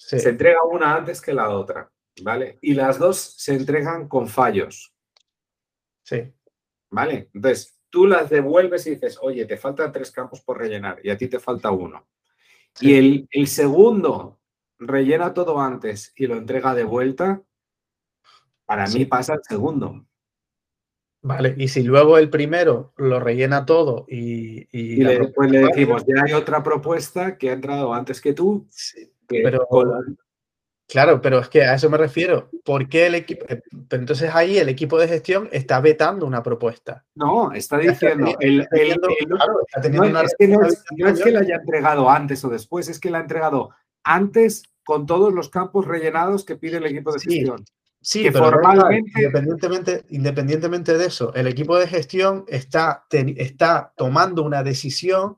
Se entrega una antes que la otra, ¿vale? Y las dos se entregan con fallos. Sí. ¿Vale? Entonces, tú las devuelves y dices, oye, te faltan tres campos por rellenar y a ti te falta uno. Y el, el, segundo rellena todo antes y lo entrega de vuelta, para mí pasa el segundo. Vale, y si luego el primero lo rellena todo y... Y, después le decimos, ya hay otra propuesta que ha entrado antes que tú. Pero, claro, pero es que a eso me refiero. ¿Por qué el equipo? Eh, entonces ahí el equipo de gestión está vetando una propuesta. No, está diciendo... El, no, es que no, es, que la haya entregado antes o después, es que la ha entregado antes con todos los campos rellenados que pide el equipo de gestión. Sí, pero formalmente... independientemente, independientemente de eso, el equipo de gestión está, está tomando una decisión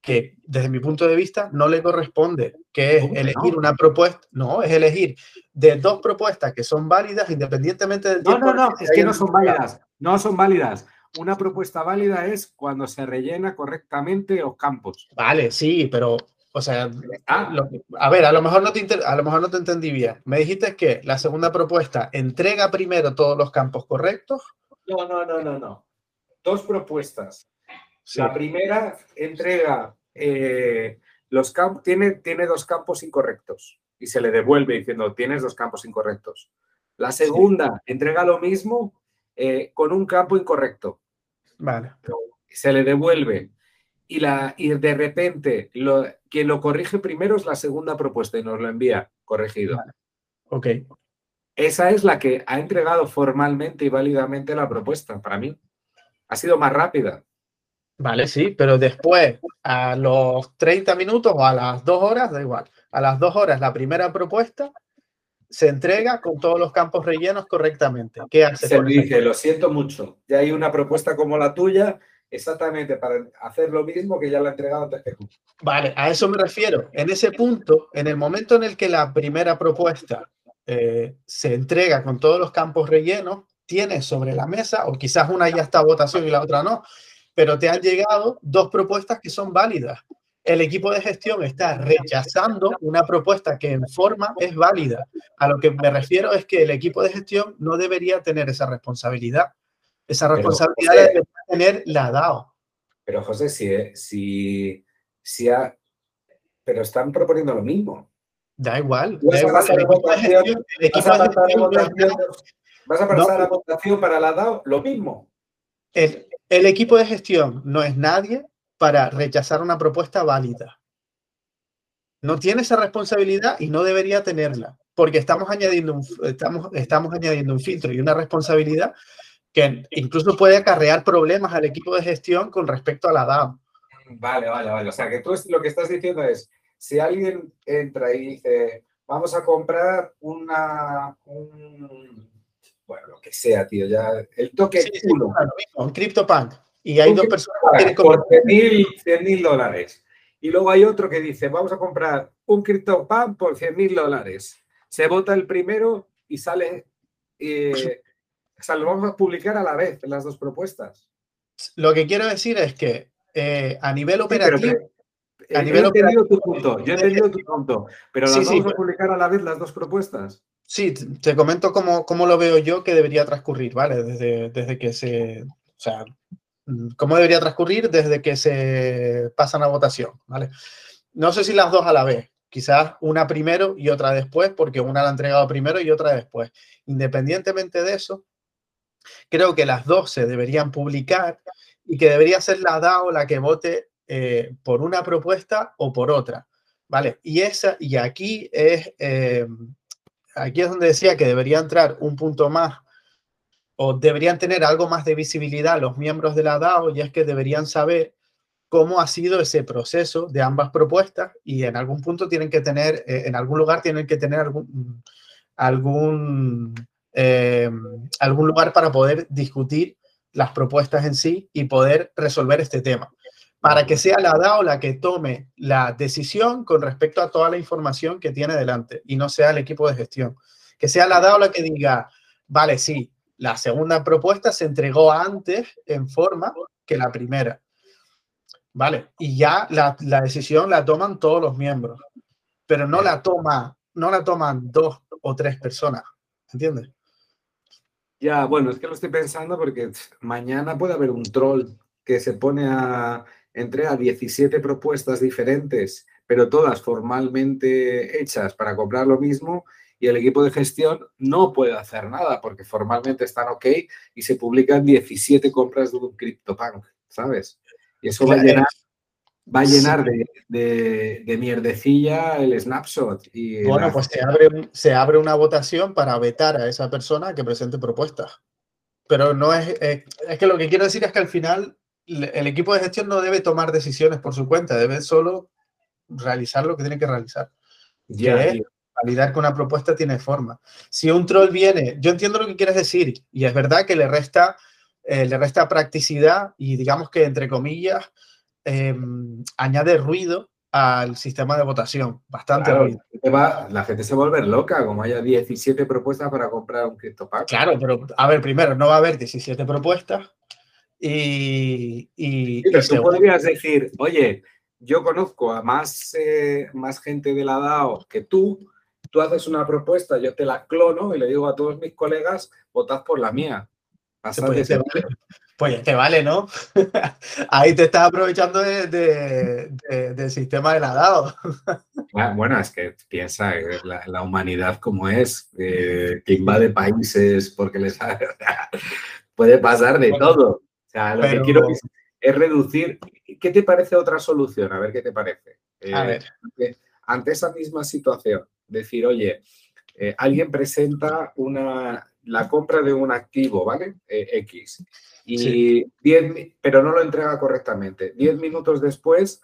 que desde mi punto de vista no le corresponde, que es elegir una propuesta, no, es elegir de dos propuestas que son válidas independientemente del tiempo. No, no, no, es que no son válidas, no son válidas. Una propuesta válida es cuando se rellena correctamente los campos. Vale, sí, pero o sea, ah. a ver, a lo, mejor no te a lo mejor no te entendí bien. Me dijiste que la segunda propuesta entrega primero todos los campos correctos. No, no, no, no, no. Dos propuestas. La primera entrega eh, los campos, tiene, tiene dos campos incorrectos y se le devuelve diciendo tienes dos campos incorrectos. La segunda entrega lo mismo eh, con un campo incorrecto. Vale. Se le devuelve y, la, y de repente lo, quien lo corrige primero es la segunda propuesta y nos lo envía corregido. Ok. Esa es la que ha entregado formalmente y válidamente la propuesta para mí. Ha sido más rápida. Vale, sí, pero después, a los 30 minutos o a las dos horas, da igual. A las dos horas, la primera propuesta se entrega con todos los campos rellenos correctamente. ¿Qué hace? Se dice, lo siento mucho. Ya hay una propuesta como la tuya exactamente para hacer lo mismo que ya lo ha entregado antes que Vale, a eso me refiero. En ese punto, en el momento en el que la primera propuesta eh, se entrega con todos los campos rellenos, tienes sobre la mesa, o quizás una ya está a votación y la otra no, pero te han llegado dos propuestas que son válidas. El equipo de gestión está rechazando una propuesta que en forma es válida. A lo que me refiero es que el equipo de gestión no debería tener esa responsabilidad esa responsabilidad de tener la DAO. Pero José, si, si, si ha, pero están proponiendo lo mismo. Da igual. Vas a pasar, a la votación para la DAO lo mismo. El, el equipo de gestión no es nadie para rechazar una propuesta válida. No tiene esa responsabilidad y no debería tenerla, porque estamos añadiendo un, estamos, estamos añadiendo un filtro y una responsabilidad que incluso puede acarrear problemas al equipo de gestión con respecto a la DAO. Vale, vale, vale. O sea, que tú lo que estás diciendo es, si alguien entra y dice, vamos a comprar una, un, bueno, lo que sea, tío, ya, el toque sí, uno. un CryptoPunk. Y hay dos personas que quieren comprar. Por mil dólares. Y luego hay otro que dice, vamos a comprar un CryptoPunk por 100 mil dólares. Se vota el primero y sale... Eh, o sea, lo vamos a publicar a la vez las dos propuestas. Lo que quiero decir es que eh, a nivel operativo. A nivel he entendido tu punto, yo he entendido tu punto, pero las vamos a publicar a la vez las dos propuestas. Sí, te comento cómo, cómo, lo veo yo que debería transcurrir, ¿vale? Desde, desde que se. O sea, cómo debería transcurrir desde que se pasan a votación, ¿vale? No sé si las dos a la vez, quizás una primero y otra después, porque una la ha entregado primero y otra después. Independientemente de eso, creo que las dos se deberían publicar y que debería ser la DAO la que vote eh, por una propuesta o por otra. ¿Vale? Y, esa, y aquí, es, eh, aquí es donde decía que debería entrar un punto más o deberían tener algo más de visibilidad los miembros de la DAO y es que deberían saber cómo ha sido ese proceso de ambas propuestas y en algún punto tienen que tener, eh, en algún lugar tienen que tener algún, algún, algún lugar para poder discutir las propuestas en sí y poder resolver este tema para que sea la DAO la que tome la decisión con respecto a toda la información que tiene delante y no sea el equipo de gestión. Que sea la DAO la que diga, vale, sí, la segunda propuesta se entregó antes en forma que la primera. Vale, y ya la, decisión la toman todos los miembros, pero no la toma, no la toman dos o tres personas, ¿entiendes? Ya, bueno, es que lo estoy pensando porque mañana puede haber un troll que se pone a entrega 17 propuestas diferentes, pero todas formalmente hechas para comprar lo mismo y el equipo de gestión no puede hacer nada porque formalmente están ok y se publican 17 compras de un CryptoPunk, ¿sabes? Y eso va a llenar, va a llenar de, de, mierdecilla el snapshot. Y bueno, pues se abre, se abre una votación para vetar a esa persona que presente propuestas. Pero no es, eh, es que lo que quiero decir es que al final el equipo de gestión no debe tomar decisiones por su cuenta, debe solo realizar lo que tiene que realizar. Ya, validar que una propuesta tiene forma. Si un troll viene, yo entiendo lo que quieres decir y es verdad que le resta, eh, le resta practicidad y digamos que entre comillas em, añade ruido al sistema de votación, bastante ruido. la gente se va a volver loca, como haya 17 propuestas para comprar un CryptoPack. Claro, pero a ver, primero, no va a haber 17 propuestas. Y, y, tú podrías decir, oye, yo conozco a más, eh, más gente de la DAO que tú, tú haces una propuesta, yo te la clono y le digo a todos mis colegas, votad por la mía. Pues, te vale, pues te vale, ¿no? <laughs> Ahí te estás aprovechando de, del sistema de la DAO. <laughs> Ah, bueno, es que piensa la, humanidad como es, eh, que invade países porque les <laughs> puede pasar de todo. O sea, lo que quiero es, reducir. ¿Qué te parece otra solución? A ver qué te parece. a eh, ver. Ante, esa misma situación, decir, oye, eh, alguien presenta una, la compra de un activo, ¿vale? Eh, X. Y pero no lo entrega correctamente. Diez minutos después,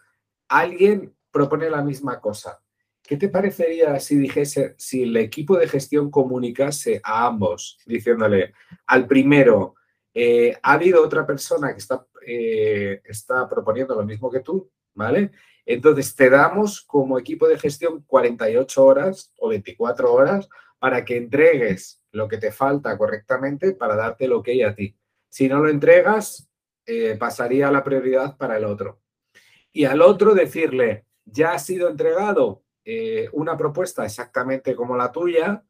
alguien propone la misma cosa. ¿Qué te parecería si dijese, si el equipo de gestión comunicase a ambos, diciéndole al primero, eh, ha habido otra persona que está, eh, está proponiendo lo mismo que tú, ¿vale? Entonces te damos como equipo de gestión 48 horas o 24 horas para que entregues lo que te falta correctamente para darte lo que hay a ti. Si no lo entregas, eh, pasaría la prioridad para el otro. Y al otro decirle, ya ha sido entregado una propuesta exactamente como la tuya,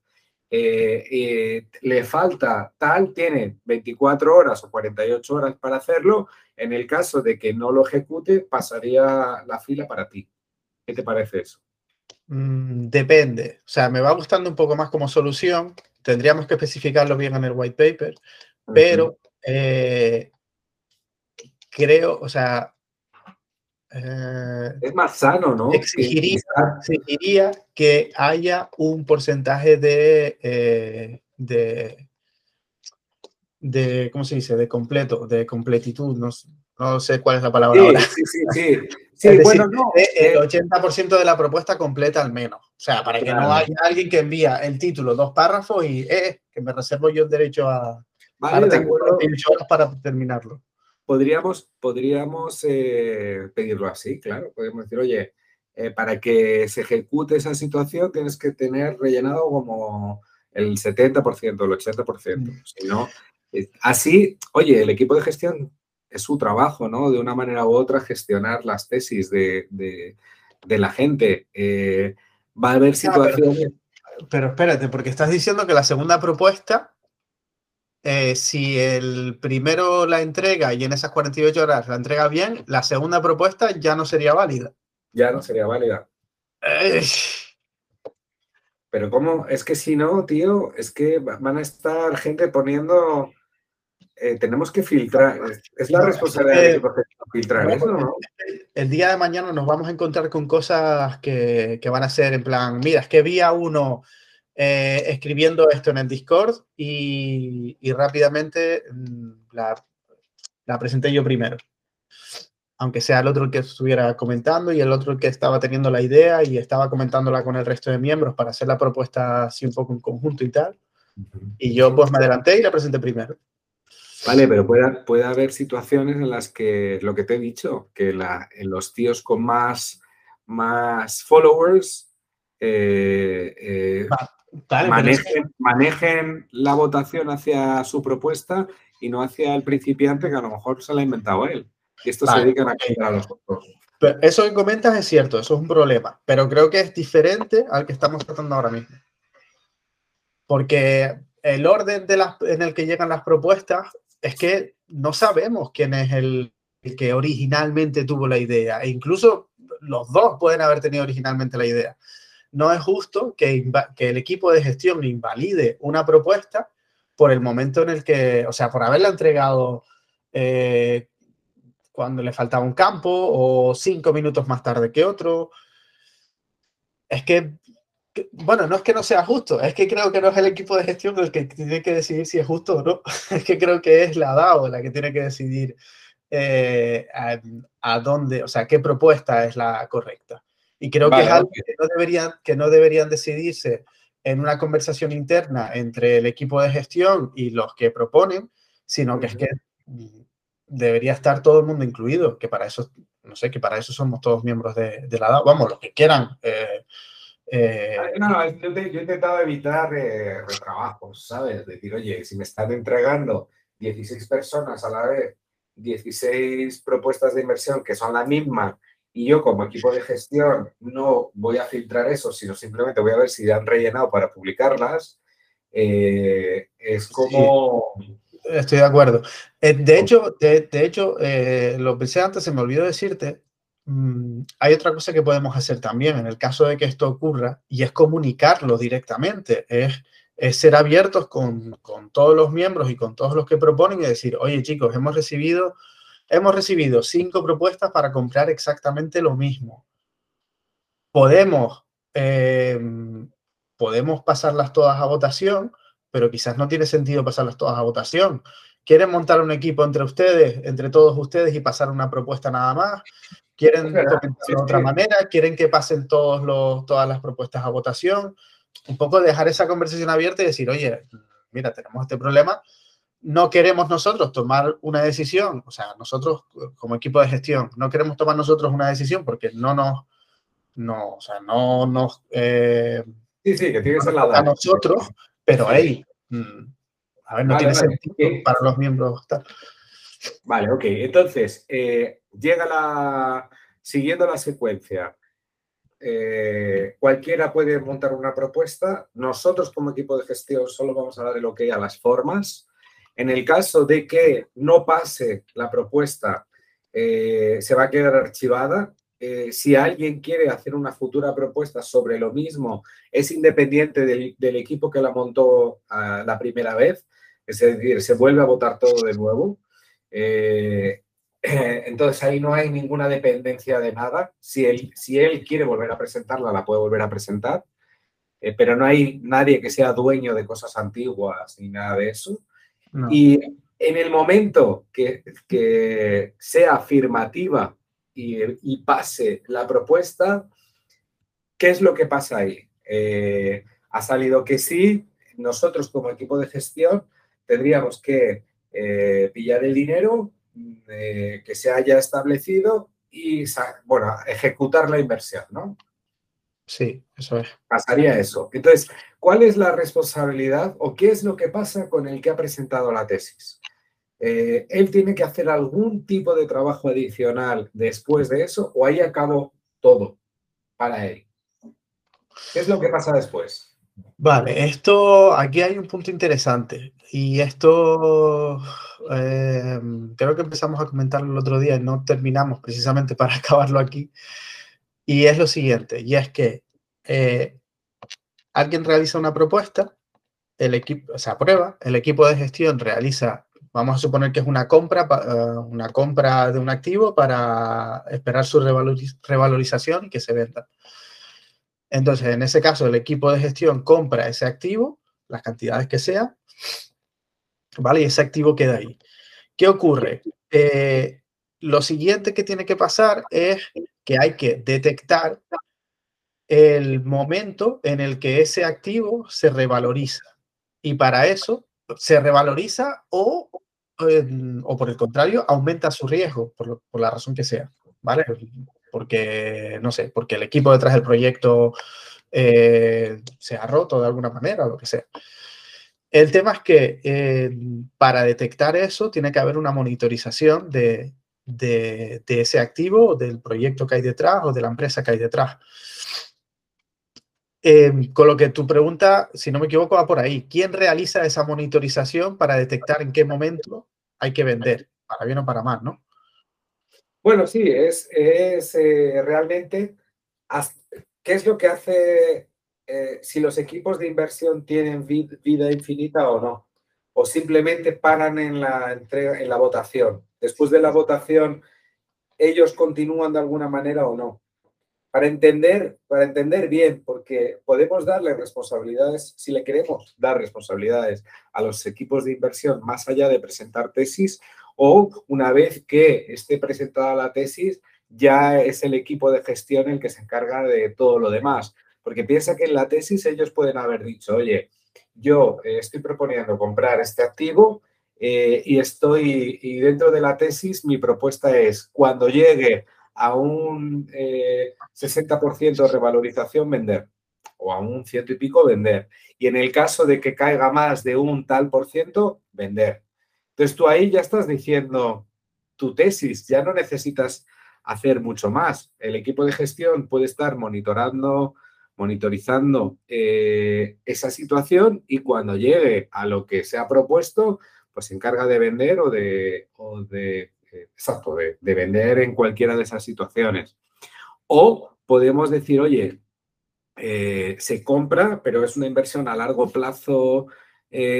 eh, le falta tal, tiene 24 horas o 48 horas para hacerlo. En el caso de que no lo ejecute, pasaría la fila para ti. ¿Qué te parece eso? Mm, depende. O sea, me va gustando un poco más como solución. Tendríamos que especificarlo bien en el white paper, pero eh, creo, o sea, eh, es más sano, ¿no? Exigiría, que haya un porcentaje de, eh, de, de, ¿cómo se dice? De completo, de completitud, no, no sé cuál es la palabra ahora. Sí, sí, sí. <laughs> sí bueno, no, el 80% eh, de la propuesta completa al menos. O sea, para que no haya alguien que envía el título, dos párrafos y eh, que me reservo yo el derecho a... Vale, para terminarlo podríamos, podríamos eh, pedirlo así, claro. Podemos decir, oye, eh, para que se ejecute esa situación tienes que tener rellenado como el 70%, el 80%. Mm. Si no, así, oye, el equipo de gestión es su trabajo, ¿no? De una manera u otra gestionar las tesis de, la gente. Eh, va a haber situaciones... pero espérate, porque estás diciendo que la segunda propuesta eh, si el primero la entrega y en esas 48 horas la entrega bien, la segunda propuesta ya no sería válida. Ya no sería válida. Pero ¿cómo? Es que si no, tío, es que van a estar gente poniendo eh, tenemos que filtrar. Es la responsabilidad de filtrar ¿no? El día de mañana nos vamos a encontrar con cosas que, van a ser en plan, mira, es que vi a uno eh, escribiendo esto en el Discord y, rápidamente mm, la, la, presenté yo primero. Aunque sea el otro el que estuviera comentando y el otro el que estaba teniendo la idea y estaba comentándola con el resto de miembros para hacer la propuesta así un poco en conjunto y tal. Y yo pues me adelanté y la presenté primero. Vale, pero puede, puede haber situaciones en las que, lo que te he dicho, que la, en los tíos con más, más followers eh, eh, manejen, la votación hacia su propuesta y no hacia el principiante que a lo mejor se la ha inventado él. Y esto se dedican a cambiar a los otros. eso que comentas es cierto, eso es un problema, pero creo que es diferente al que estamos tratando ahora mismo. Porque el orden de las, en el que llegan las propuestas es que no sabemos quién es el, que originalmente tuvo la idea. E incluso los dos pueden haber tenido originalmente la idea. No es justo que, el equipo de gestión invalide una propuesta por el momento en el que, o sea, por haberla entregado eh, cuando le faltaba un campo o cinco minutos más tarde que otro. Es que bueno, no es que no sea justo, es que creo que no es el equipo de gestión el que tiene que decidir si es justo o no. <laughs> Es que creo que es la DAO la que tiene que decidir eh, a, dónde, o sea, qué propuesta es la correcta. Y creo que es algo que no, deberían, que no deberían decidirse en una conversación interna entre el equipo de gestión y los que proponen, sino que es que debería estar todo el mundo incluido, que para eso, no sé, que para eso somos todos miembros de, la DAO, vamos, los que quieran. Eh, eh, no, yo, he intentado evitar eh, retrabajos, ¿sabes? Decir, oye, si me están entregando 16 personas a la vez, 16 propuestas de inversión que son la misma, y yo como equipo de gestión no voy a filtrar eso, sino simplemente voy a ver si han rellenado para publicarlas, eh, es como... estoy de acuerdo. de hecho, de, de hecho lo pensé antes, se me olvidó decirte, Mm, hay otra cosa que podemos hacer también en el caso de que esto ocurra y es comunicarlo directamente, es, ser abiertos con, todos los miembros y con todos los que proponen y decir, oye chicos, hemos recibido, hemos recibido cinco propuestas para comprar exactamente lo mismo. Podemos, eh, podemos pasarlas todas a votación, pero quizás no tiene sentido pasarlas todas a votación. ¿Quieren montar un equipo entre ustedes, entre todos ustedes y pasar una propuesta nada más? quieren comentarlo de otra manera, quieren que pasen todos los, todas las propuestas a votación, un poco dejar esa conversación abierta y decir, oye, mira, tenemos este problema, no queremos nosotros tomar una decisión, o sea, nosotros como equipo de gestión, no queremos tomar nosotros una decisión porque no nos, no, o sea, no nos... Eh, sí, sí, que tiene que ser la A nosotros, pero hey, mm, a ver, no tiene sentido para los miembros. Vale, ok. Entonces, eh, llega la. Siguiendo la secuencia, eh, cualquiera puede montar una propuesta. Nosotros, como equipo de gestión, solo vamos a dar el ok a las formas. En el caso de que no pase la propuesta, eh, se va a quedar archivada. si alguien quiere hacer una futura propuesta sobre lo mismo, es independiente del, equipo que la montó ah, la primera vez. Es decir, se vuelve a votar todo de nuevo. Eh, entonces ahí no hay ninguna dependencia de nada. Si él, si él quiere volver a presentarla, la puede volver a presentar, eh, pero no hay nadie que sea dueño de cosas antiguas ni nada de eso. Y en el momento que, que sea afirmativa y, pase la propuesta, ¿qué es lo que pasa ahí? Eh, ha salido que sí, nosotros como equipo de gestión tendríamos que eh, pillar el dinero eh, que se haya establecido y, bueno, ejecutar la inversión, ¿no? Sí, eso es. Pasaría eso. Entonces, ¿cuál es la responsabilidad o qué es lo que pasa con el que ha presentado la tesis? Eh, ¿Él tiene que hacer algún tipo de trabajo adicional después de eso o ahí acabó todo para él? ¿Qué es lo que pasa después? Vale, esto, aquí hay un punto interesante y esto eh, creo que empezamos a comentarlo el otro día y no terminamos precisamente para <laughs> acabarlo aquí. Y es lo siguiente, y es que eh, alguien realiza una propuesta, el equipo se aprueba, el equipo de gestión realiza Vamos a suponer que es una compra, eh, una compra de un activo para esperar su revalorización y que se venda. Entonces, en ese caso, el equipo de gestión compra ese activo, las cantidades que sea, ¿vale? Y ese activo queda ahí. ¿Qué ocurre? Eh, lo siguiente que tiene que pasar es que hay que detectar el momento en el que ese activo se revaloriza. Y para eso se revaloriza o, o por el contrario, aumenta su riesgo, por, la razón que sea, ¿vale? Porque, no sé, porque el equipo detrás del proyecto eh, se ha roto de alguna manera, lo que sea. El tema es que eh, para detectar eso tiene que haber una monitorización de, de, ese activo, del proyecto que hay detrás o de la empresa que hay detrás. Em, con lo que tu pregunta, si no me equivoco, va por ahí. ¿Quién realiza esa monitorización para detectar en qué momento hay que vender? Para bien o para mal, ¿no? Bueno, sí, es, es eh, realmente qué es lo que hace eh, si los equipos de inversión tienen vida infinita o no, o simplemente paran en la entrega, en la votación después de la votación, ellos continúan de alguna manera o no. Para entender, para entender bien, porque podemos darle responsabilidades, si le queremos dar responsabilidades a los equipos de inversión más allá de presentar tesis, o una vez que esté presentada la tesis, ya es el equipo de gestión el que se encarga de todo lo demás. Porque piensa que en la tesis ellos pueden haber dicho, oye, yo eh, estoy proponiendo comprar este activo eh, y estoy, y dentro de la tesis, mi propuesta es, cuando llegue a un 60% eh, de revalorización, vender, o a un ciento y pico, vender. Y en el caso de que caiga más de un tal por ciento, vender. Entonces tú ahí ya estás diciendo tu tesis, ya no necesitas hacer mucho más. El equipo de gestión puede estar monitorando, monitorizando eh, esa situación y cuando llegue a lo que se ha propuesto, pues se encarga de vender o de, eh, exacto, de, vender en cualquiera de esas situaciones. O podemos decir, oye, eh, se compra, pero es una inversión a largo plazo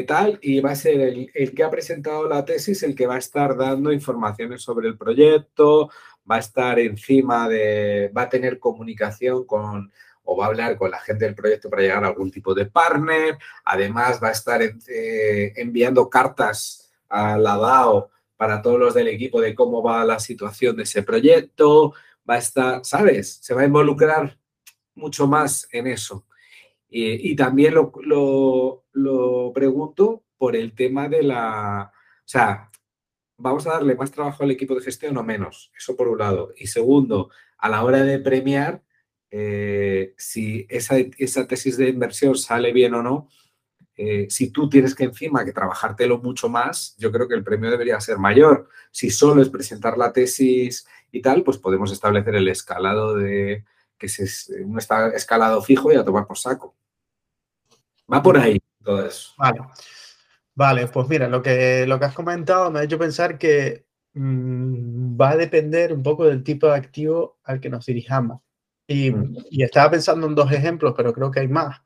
tal, y va a ser el, que ha presentado la tesis el que va a estar dando informaciones sobre el proyecto, va a estar encima de, va a tener comunicación con o va a hablar con la gente del proyecto para llegar a algún tipo de partner. Además, va a estar eh, enviando cartas a la DAO para todos los del equipo de cómo va la situación de ese proyecto. Va a estar, ¿sabes? Se va a involucrar mucho más en eso. Y, también lo, lo, pregunto por el tema de la... O sea, vamos a darle más trabajo al equipo de gestión o menos. Eso por un lado. Y segundo, a la hora de premiar, eh, si esa, tesis de inversión sale bien o no, eh, si tú tienes que encima que trabajártelo mucho más, yo creo que el premio debería ser mayor. Si solo es presentar la tesis y tal, pues podemos establecer el escalado de que es un escalado fijo y a tomar por saco. Va por ahí todo eso. Vale. Vale, pues mira, lo que, lo que has comentado me ha hecho pensar que mm, va a depender un poco del tipo de activo al que nos dirijamos. Y, estaba pensando en dos ejemplos, pero creo que hay más.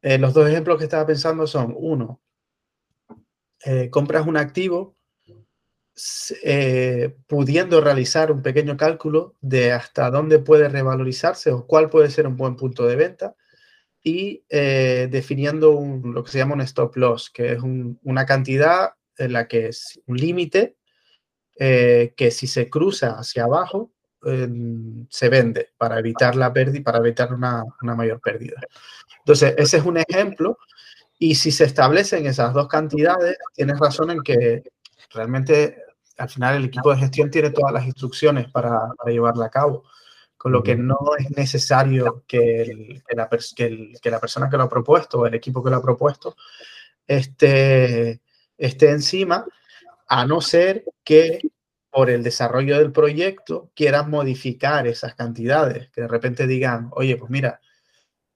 Eh, los dos ejemplos que estaba pensando son, uno, eh, compras un activo eh, pudiendo realizar un pequeño cálculo de hasta dónde puede revalorizarse o cuál puede ser un buen punto de venta y definiendo lo que se llama un stop loss, que es una cantidad en la que es un límite que si se cruza hacia abajo se vende para evitar la pérdida, para evitar una, mayor pérdida. Entonces, ese es un ejemplo. Y si se establecen esas dos cantidades, tienes razón en que realmente al final el equipo de gestión tiene todas las instrucciones para, llevarla a cabo. Con lo que no es necesario que, la, que, la, persona que lo ha propuesto o el equipo que lo ha propuesto esté, esté encima, a no ser que por el desarrollo del proyecto quieran modificar esas cantidades, que de repente digan, oye, pues mira,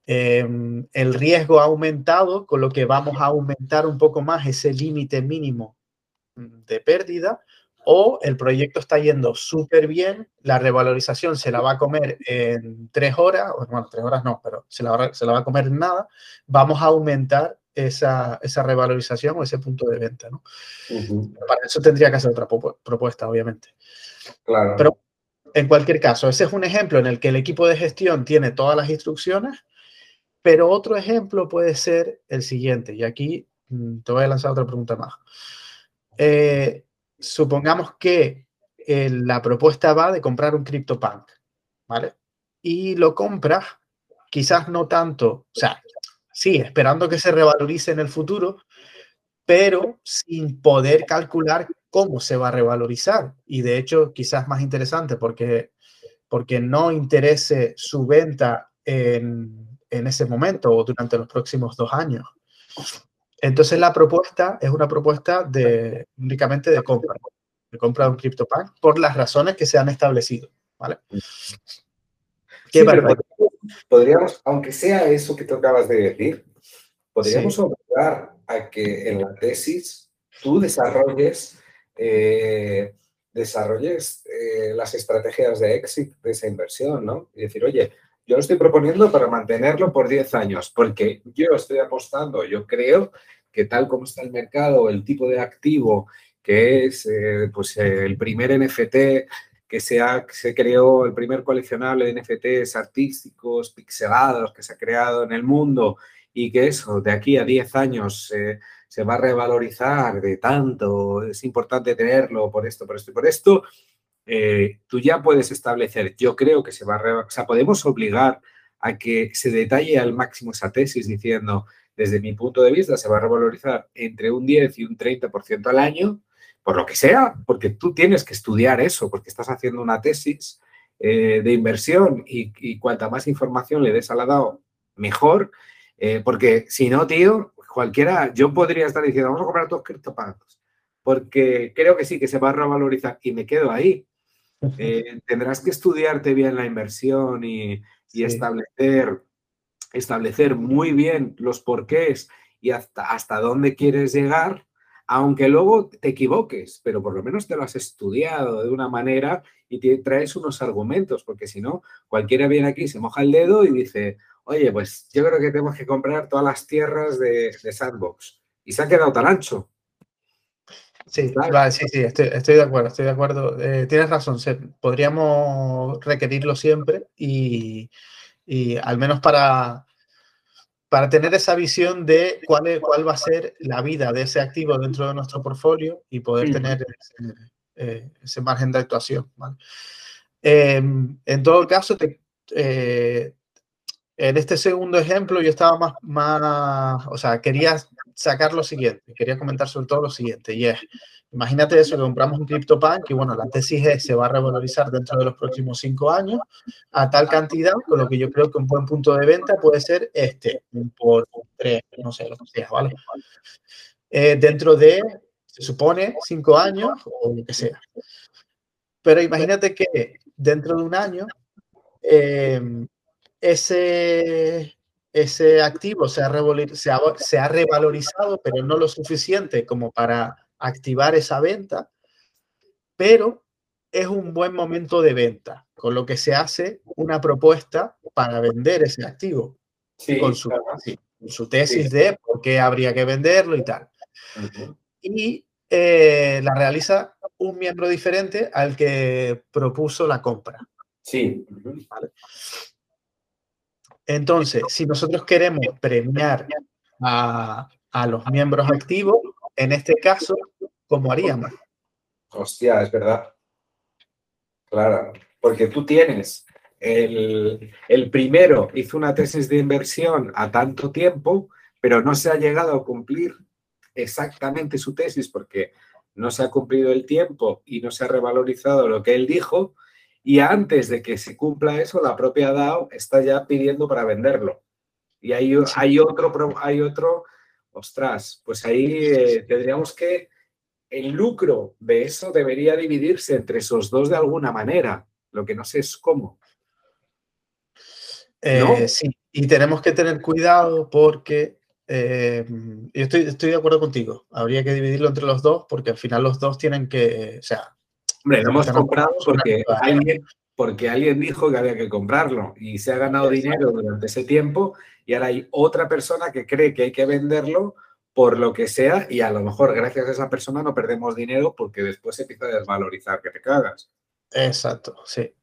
em, el riesgo ha aumentado, con lo que vamos a aumentar un poco más ese límite mínimo de pérdida, o el proyecto está yendo súper bien, la revalorización se la va a comer en tres horas, o bueno, tres horas no, pero se la, se la va a comer nada, vamos a aumentar esa, revalorización o ese punto de venta. ¿no? Para eso tendría que hacer otra propuesta, obviamente. Claro. Pero en cualquier caso, ese es un ejemplo en el que el equipo de gestión tiene todas las instrucciones, pero otro ejemplo puede ser el siguiente. Y aquí mm, te voy a lanzar otra pregunta más. Eh, supongamos que eh, la propuesta va de comprar un CryptoPunk, ¿vale? Y lo compras, quizás no tanto, o sea, sí, esperando que se revalorice en el futuro, pero sin poder calcular cómo se va a revalorizar. Y de hecho, quizás más interesante porque, porque no interese su venta en, en ese momento o durante los próximos dos años. Entonces la propuesta es una propuesta de, únicamente de compra, de compra de un CryptoPunk por las razones que se han establecido. ¿vale? ¿Qué podríamos, aunque sea eso que tú acabas de decir, podríamos obligar a que en la tesis tú desarrolles, eh, desarrolles eh, las estrategias de éxito de esa inversión, ¿no? Y decir, oye, yo lo estoy proponiendo para mantenerlo por 10 años, porque yo estoy apostando, yo creo que tal como está el mercado, el tipo de activo que es eh, pues, el primer NFT que se, se creó, el primer coleccionable de NFTs artísticos, pixelados que se ha creado en el mundo y que eso de aquí a 10 años se va a revalorizar de tanto, es importante tenerlo por esto, por esto y por esto, eh, tú ya puedes establecer, yo creo que se va a, o sea, podemos obligar a que se detalle al máximo esa tesis diciendo, desde mi punto de vista, se va a revalorizar entre un 10 y un 30% al año, por lo que sea, porque tú tienes que estudiar eso, porque estás haciendo una tesis eh, de inversión y, y, cuanta más información le des al lado, mejor, eh, porque si no, tío, cualquiera, yo podría estar diciendo, vamos a comprar todos criptopagos, porque creo que sí, que se va a revalorizar y me quedo ahí. <laughs> Eh, tendrás que estudiarte bien la inversión y, establecer, establecer muy bien los porqués y hasta, hasta dónde quieres llegar, aunque luego te equivoques, pero por lo menos te lo has estudiado de una manera y te traes unos argumentos, porque si no, cualquiera viene aquí, se moja el dedo y dice, oye, pues yo creo que tenemos que comprar todas las tierras de, de Sandbox. Y se ha quedado tan ancho. Sí, sí, sí, estoy, de acuerdo, estoy de acuerdo. Eh, tienes razón, podríamos requerirlo siempre y, al menos para, para tener esa visión de cuál, cuál va a ser la vida de ese activo dentro de nuestro portfolio y poder tener eh, ese, margen de actuación. Em, en todo caso, eh, en este segundo ejemplo yo estaba más, más, o sea, quería sacar lo siguiente, quería comentar sobre todo lo siguiente, y es, imagínate eso, que compramos un CryptoPunk y bueno, la tesis es, se va a revalorizar dentro de los próximos cinco años a tal cantidad, con lo que yo creo que un buen punto de venta puede ser este, un por tres, no sé, lo que sea, ¿vale? Eh, dentro de, se supone, cinco años o lo que sea. Pero imagínate que dentro de un año, eh, ese, ese activo se ha, se, ha, revalorizado, pero no lo suficiente como para activar esa venta, pero es un buen momento de venta, con lo que se hace una propuesta para vender ese activo con, su, su, tesis de por qué habría que venderlo y tal. Y eh, la realiza un miembro diferente al que propuso la compra. Sí. Entonces, si nosotros queremos premiar a, los miembros activos, en este caso, ¿cómo haríamos? Hostia, es verdad. Claro, porque tú tienes el, el, primero hizo una tesis de inversión a tanto tiempo, pero no se ha llegado a cumplir exactamente su tesis porque no se ha cumplido el tiempo y no se ha revalorizado lo que él dijo, y antes de que se cumpla eso, la propia DAO está ya pidiendo para venderlo. Y hay, hay, otro, hay otro, ostras, pues ahí eh, tendríamos que, el lucro de eso debería dividirse entre esos dos de alguna manera. Lo que no sé es cómo. Eh, sí, y tenemos que tener cuidado porque eh, yo estoy, estoy de acuerdo contigo. Habría que dividirlo entre los dos porque al final los dos tienen que, o sea, Hombre, lo hemos comprado porque alguien, porque alguien dijo que había que comprarlo y se ha ganado dinero durante ese tiempo y ahora hay otra persona que cree que hay que venderlo por lo que sea y a lo mejor gracias a esa persona no perdemos dinero porque después se empieza a desvalorizar que te cagas. Exacto, sí.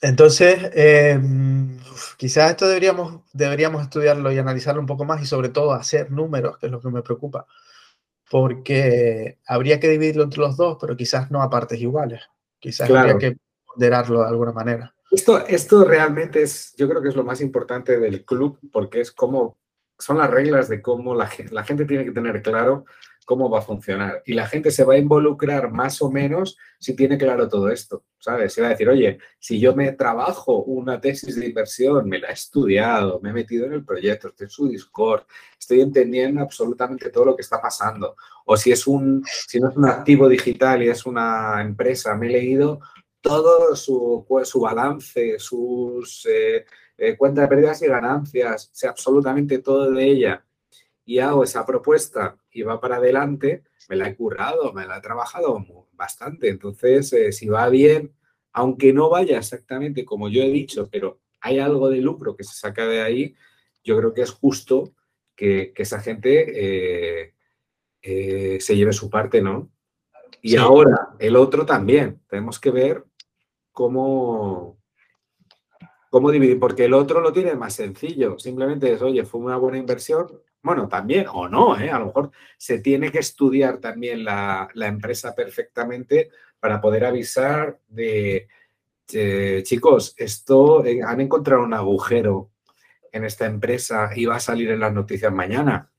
Entonces, em, quizás esto deberíamos, deberíamos estudiarlo y analizarlo un poco más y sobre todo hacer números, que es lo que me preocupa, porque habría que dividirlo entre los dos, pero quizás no a partes iguales. Quizás habría que ponderarlo de alguna manera. Esto, esto realmente es, yo creo que es lo más importante del club, porque es como, son las reglas de cómo la, la gente tiene que tener claro cómo va a funcionar. Y la gente se va a involucrar más o menos si tiene claro todo esto, ¿sabes? Se va a decir, oye, si yo me trabajo una tesis de inversión, me la he estudiado, me he metido en el proyecto, estoy en su Discord, estoy entendiendo absolutamente todo lo que está pasando. O si es un, si no es un activo digital y es una empresa, me he leído todo su, su balance, sus eh, eh, cuentas de pérdidas y ganancias, sé absolutamente todo de ella y hago esa propuesta y va para adelante, me la he currado, me la he trabajado bastante. Entonces, eh, si va bien, aunque no vaya exactamente como yo he dicho, pero hay algo de lucro que se saca de ahí, yo creo que es justo que, esa gente eh, eh, se lleve su parte, ¿no? Y ahora, el otro también. Tenemos que ver cómo, cómo dividir, porque el otro lo tiene más sencillo. Simplemente es, oye, fue una buena inversión, bueno, también, o no, ¿eh? a lo mejor se tiene que estudiar también la, empresa perfectamente para poder avisar de, chicos, esto eh, han encontrado un agujero en esta empresa y va a salir en las noticias mañana.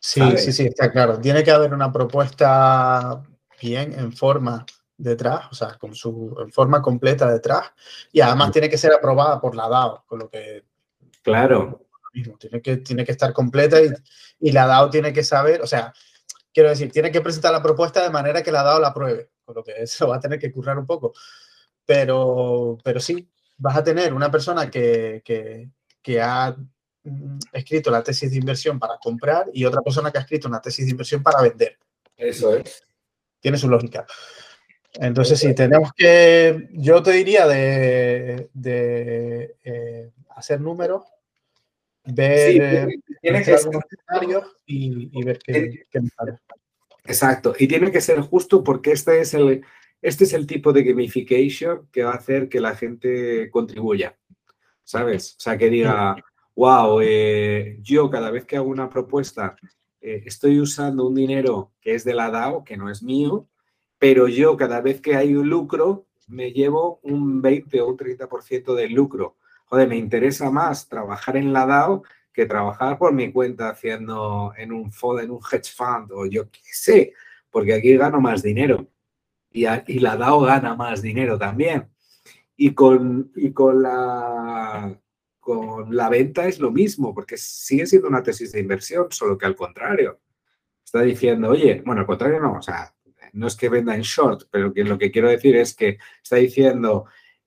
Sí, sí, sí, está claro. Tiene que haber una propuesta bien en forma detrás, o sea, con su en forma completa detrás, y además tiene que ser aprobada por la DAO, con lo que Claro mismo, tiene que, tiene que estar completa y, y, la DAO tiene que saber, o sea, quiero decir, tiene que presentar la propuesta de manera que la DAO la apruebe, con lo que <laughs> eso va a tener que currar un poco. Pero, pero sí, vas a tener una persona que, que, que ha mm, escrito la tesis de inversión para comprar y otra persona que ha escrito una tesis de inversión para vender. Eso es. Tiene su lógica. Entonces, sí, tenemos que, yo te diría de, de eh, hacer números ver tiene, que ser, y, ver qué, qué sale. Exacto, y tiene que ser justo porque este es el, este es el tipo de gamification que va a hacer que la gente contribuya, ¿sabes? O sea, que diga, wow, eh, yo cada vez que hago una propuesta eh, estoy usando un dinero que es de la DAO, que no es mío, pero yo cada vez que hay un lucro me llevo un 20 o un 30% del lucro me interesa más trabajar en la DAO que trabajar por mi cuenta haciendo en un fondo, en un hedge fund o yo qué sé, porque aquí gano más dinero y, la DAO gana más dinero también. Y con, y con, la, con la venta es lo mismo, porque sigue siendo una tesis de inversión, solo que al contrario. Está diciendo, oye, bueno, al contrario no, o sea, no es que venda en short, pero lo que quiero decir es que está diciendo,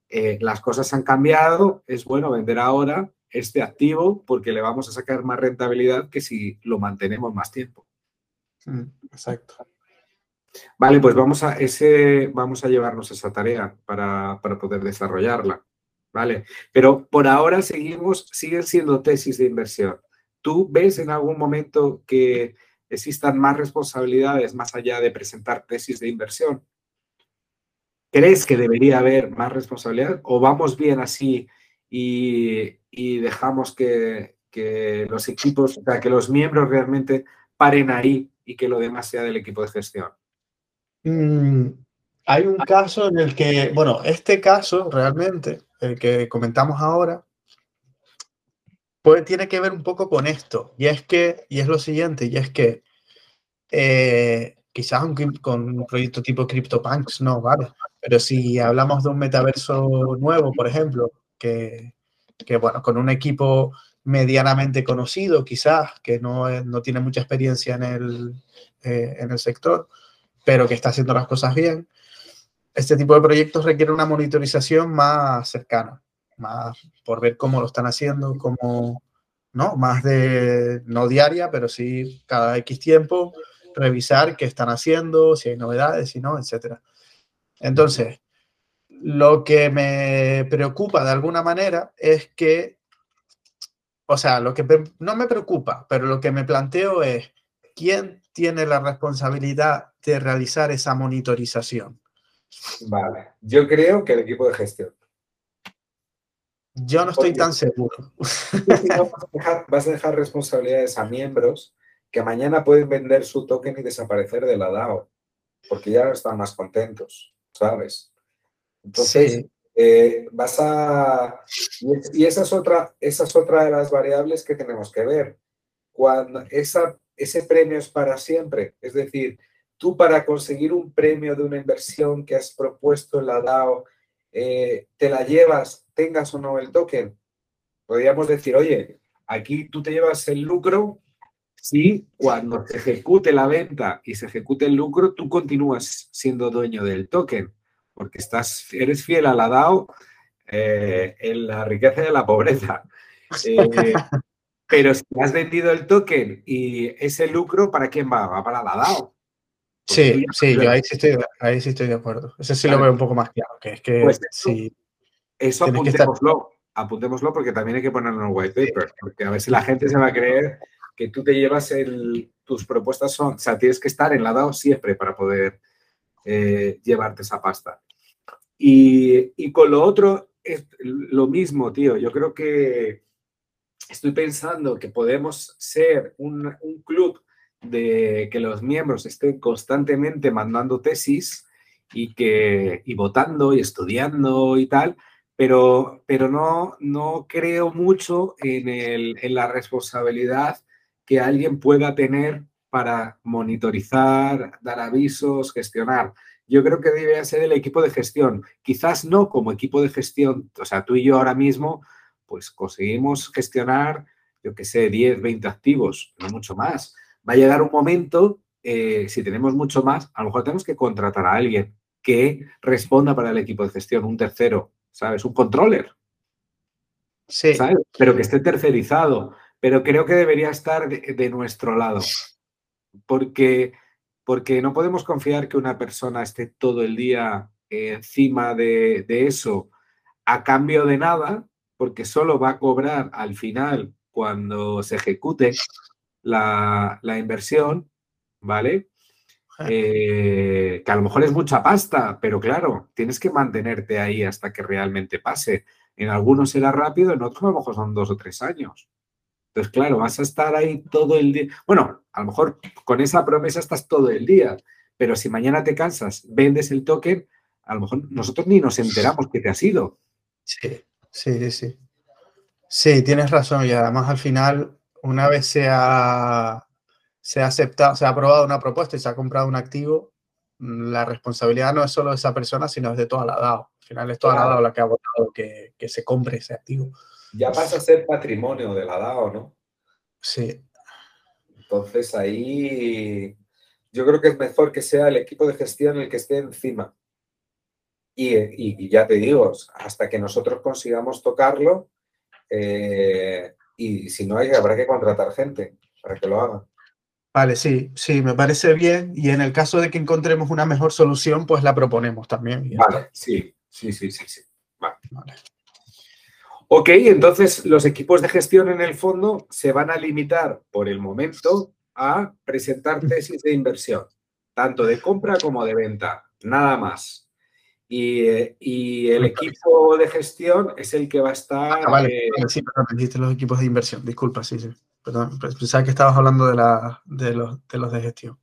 eh, las cosas han cambiado, es bueno vender ahora este activo porque le vamos a sacar más rentabilidad que si lo mantenemos más tiempo. Mm, exacto. Vale, pues vamos a, ese, vamos a llevarnos esa tarea para, poder desarrollarla. ¿Vale? Pero por ahora seguimos, siguen siendo tesis de inversión. ¿Tú ves en algún momento que existan más responsabilidades más allá de presentar tesis de inversión? ¿Crees que debería haber más responsabilidad o vamos bien así y, dejamos que, los equipos, o sea, que los miembros realmente paren ahí y que lo demás sea del equipo de gestión? Mm, hay un caso en el que, bueno, este caso realmente, el que comentamos ahora, pues tiene que ver un poco con esto. Y es que, y es lo siguiente, y es que eh, quizás con un proyecto tipo CryptoPunks no, vale. Pero si hablamos de un metaverso nuevo, por ejemplo, que, bueno, con un equipo medianamente conocido, quizás, que no, no tiene mucha experiencia en el, eh, en el sector, pero que está haciendo las cosas bien, este tipo de proyectos requiere una monitorización más cercana, más por ver cómo lo están haciendo, cómo, ¿no? Más de, no diaria, pero sí cada X tiempo, revisar qué están haciendo, si hay novedades, si no, etcétera. Entonces, Lo que me preocupa de alguna manera es que, o sea, lo que no me preocupa, pero lo que me planteo es, ¿quién tiene la responsabilidad de realizar esa monitorización? Vale, yo creo que el equipo de gestión. Yo no estoy tan seguro. <laughs> vas, a dejar, responsabilidades a miembros que mañana pueden vender su token y desaparecer de la DAO, porque ya no están más contentos, ¿sabes? Entonces, eh, vas a... Y, esa, es otra, esa es otra de las variables que tenemos que ver. Cuando esa, ese premio es para siempre, es decir, tú para conseguir un premio de una inversión que has propuesto en la DAO, eh, te la llevas, tengas o no el token. Podríamos decir, oye, aquí tú te llevas el lucro si cuando se ejecute la venta y se ejecute el lucro, tú continúas siendo dueño del token porque estás, eres fiel a la DAO eh, en la riqueza y en la pobreza. Eh, pero si has vendido el token y ese lucro, ¿para quién va? Va para la DAO. Sí, sí, yo ahí sí, estoy, ahí sí estoy de acuerdo. Ese sí lo veo un poco más claro, que es que pues eso, apuntémoslo, apuntémoslo porque también hay que ponerlo en el white paper, porque a ver si la gente se va a creer que tú te llevas el, tus propuestas son, o sea, tienes que estar en la DAO siempre para poder eh, llevarte esa pasta. Y, con lo otro es lo mismo, tío. Yo creo que estoy pensando que podemos ser un, club de que los miembros estén constantemente mandando tesis y que y votando y estudiando y tal, pero, pero no, no creo mucho en, el, en la responsabilidad que alguien pueda tener para monitorizar, dar avisos, gestionar yo creo que debe ser el equipo de gestión. Quizás no como equipo de gestión, o sea, tú y yo ahora mismo, pues conseguimos gestionar, yo qué sé, 10, 20 activos, no mucho más. Va a llegar un momento, eh, si tenemos mucho más, a lo mejor tenemos que contratar a alguien que responda para el equipo de gestión, un tercero, ¿sabes? Un controller. Sí. ¿sabes? Pero que esté tercerizado. Pero creo que debería estar de nuestro lado. Porque porque no podemos confiar que una persona esté todo el día encima de, eso a cambio de nada, porque solo va a cobrar al final cuando se ejecute la, inversión, ¿vale? Eh, que a lo mejor es mucha pasta, pero claro, tienes que mantenerte ahí hasta que realmente pase. En algunos será rápido, en otros a lo mejor son dos o tres años. Entonces, claro, vas a estar ahí todo el día. Bueno, a lo mejor con esa promesa estás todo el día, pero si mañana te cansas, vendes el token, a lo mejor nosotros ni nos enteramos que te ha sido. Sí, sí, sí. Sí, tienes razón. Y además al final, una vez se ha, se ha aceptado, se ha aprobado una propuesta y se ha comprado un activo, la responsabilidad no es solo de esa persona, sino es de toda la DAO. Al final es toda la DAO la que ha votado que, que se compre ese activo ya pasa a ser patrimonio de la DAO, ¿no? Sí. Entonces ahí yo creo que es mejor que sea el equipo de gestión el que esté encima. Y, ya te digo, hasta que nosotros consigamos tocarlo, eh, y si no hay, habrá que contratar gente para que lo haga. Vale, sí, sí, me parece bien. Y en el caso de que encontremos una mejor solución, pues la proponemos también. Vale, sí, sí, sí, sí, sí. vale. Ok, entonces los equipos de gestión en el fondo se van a limitar por el momento a presentar tesis de inversión, tanto de compra como de venta, nada más. Y, el equipo de gestión es el que va a estar... Ah, vale, sí, perdón, dijiste los equipos de inversión, disculpa, sí, sí. Perdón, pensaba que estabas hablando de, la, de, los, de los de gestión.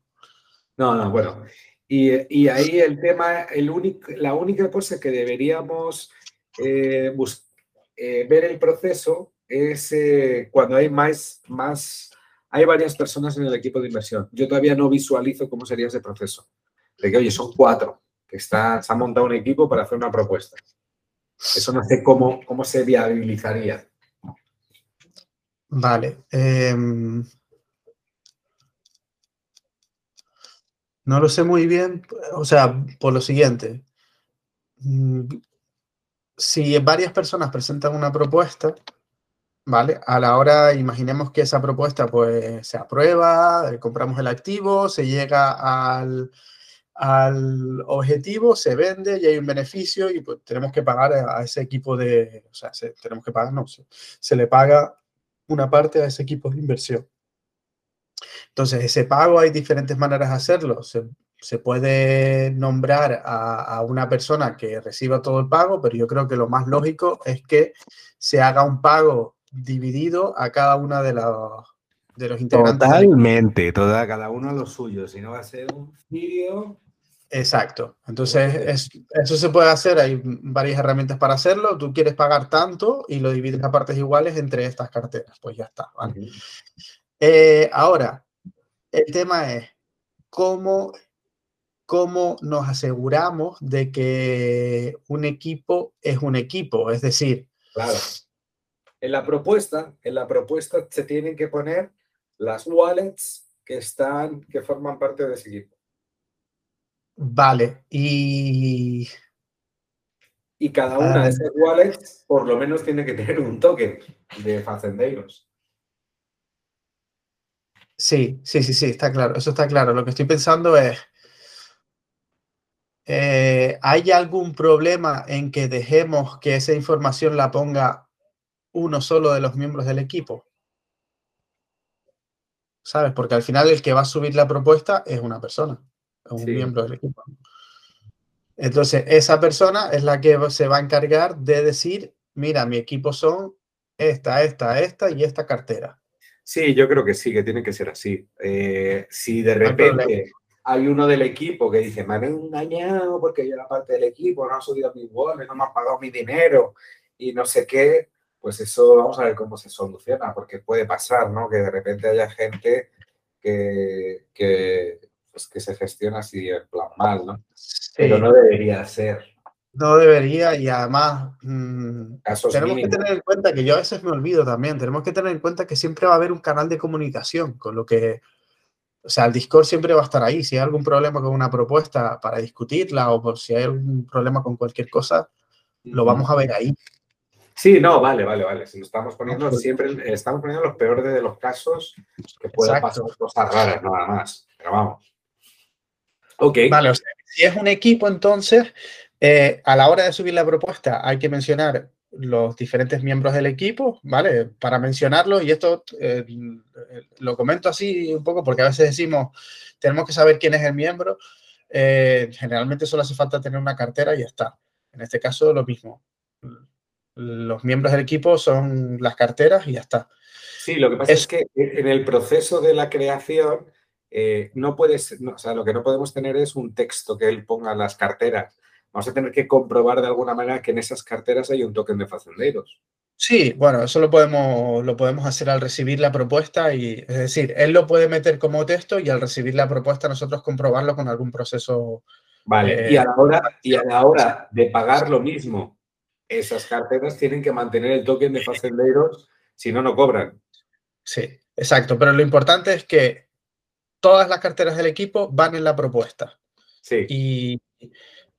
No, no, bueno. Y, ahí el tema, el único, la única cosa que deberíamos eh, buscar eh, ver el proceso es eh, cuando hay más, más, hay varias personas en el equipo de inversión. Yo todavía no visualizo cómo sería ese proceso. De que, oye, son cuatro, que está, se ha montado un equipo para hacer una propuesta. Eso no sé cómo, cómo se viabilizaría. Vale. Em, no lo sé muy bien, o sea, por lo siguiente. Si varias personas presentan una propuesta, ¿vale? A la hora, imaginemos que esa propuesta pues se aprueba, eh, compramos el activo, se llega al, al objetivo, se vende y hay un beneficio y pues tenemos que pagar a ese equipo de, o sea, tenemos que pagar, no, se, se, le paga una parte a ese equipo de inversión. Entonces, ese pago hay diferentes maneras de hacerlo. Se, se puede nombrar a, a, una persona que reciba todo el pago, pero yo creo que lo más lógico es que se haga un pago dividido a cada una de los, de los integrantes. Totalmente, toda, cada uno a lo suyo. Si no va a ser un vídeo Exacto. Entonces, es, eso se puede hacer. Hay varias herramientas para hacerlo. Tú quieres pagar tanto y lo divides a partes iguales entre estas carteras. Pues ya está. ¿vale? eh, ahora, el tema es cómo, cómo nos aseguramos de que un equipo es un equipo. Es decir, claro. En la propuesta, en la propuesta se tienen que poner las wallets que están, que forman parte de ese equipo. Vale, y... Y cada una de esas wallets por lo menos tiene que tener un token de facendeiros. Sí, sí, sí, sí, está claro, eso está claro. Lo que estoy pensando es, eh, ¿hay algún problema en que dejemos que esa información la ponga uno solo de los miembros del equipo? ¿Sabes? Porque al final el que va a subir la propuesta es una persona un sí. miembro del equipo. Entonces, esa persona es la que se va a encargar de decir, mira, mi equipo son esta, esta, esta y esta cartera. Sí, yo creo que sí, que tiene que ser así. Eh, si de repente hay uno del equipo que dice, me han engañado porque yo era parte del equipo, no han subido mis bonos, no me han pagado mi dinero y no sé qué, pues eso vamos a ver cómo se soluciona, porque puede pasar, ¿no? Que de repente haya gente que, que pues que se gestiona así en plan mal, ¿no? Sí. Pero no debería ser. No debería y además mmm, tenemos mínimos. que tener en cuenta que yo a veces me olvido también, tenemos que tener en cuenta que siempre va a haber un canal de comunicación, con lo que, o sea, el Discord siempre va a estar ahí. Si hay algún problema con una propuesta para discutirla o por si hay algún problema con cualquier cosa, lo vamos a ver ahí. Sí, no, vale, vale, vale. Si nos estamos poniendo siempre, estamos poniendo los peores de los casos que puedan pasar cosas raras, nada más. Pero vamos. Ok. Vale, o sea, si es un equipo, entonces, eh, a la hora de subir la propuesta hay que mencionar los diferentes miembros del equipo, ¿vale? Para mencionarlos, y esto eh, lo comento así un poco porque a veces decimos, tenemos que saber quién es el miembro. Eh, generalmente solo hace falta tener una cartera y ya está. En este caso, lo mismo. Los miembros del equipo son las carteras y ya está. Sí, lo que pasa es, es que en el proceso de la creación eh, no puedes, no, o sea, lo que no podemos tener es un texto que él ponga en las carteras. Vamos a tener que comprobar de alguna manera que en esas carteras hay un token de facenderos. Sí, bueno, eso lo podemos, lo podemos hacer al recibir la propuesta y, es decir, él lo puede meter como texto y al recibir la propuesta nosotros comprobarlo con algún proceso. Vale, eh, y, a la hora, y a la hora de pagar lo mismo, esas carteras tienen que mantener el token de facenderos, si no, no cobran. Sí, exacto, pero lo importante es que todas las carteras del equipo van en la propuesta. Sí. Y,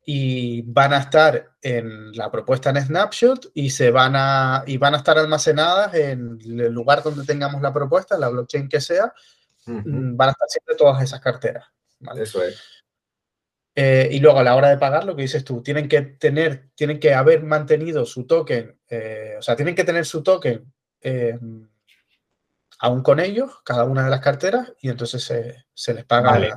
y, van a estar en la propuesta en Snapshot y, se van a, y van a estar almacenadas en el lugar donde tengamos la propuesta, la blockchain que sea, uh -huh. van a estar siempre todas esas carteras. ¿vale? Eso es. Eh, y luego a la hora de pagar, lo que dices tú, tienen que tener, tienen que haber mantenido su token, eh, o sea, tienen que tener su token eh, aún con ellos, cada una de las carteras, y entonces se, se les paga. Vale.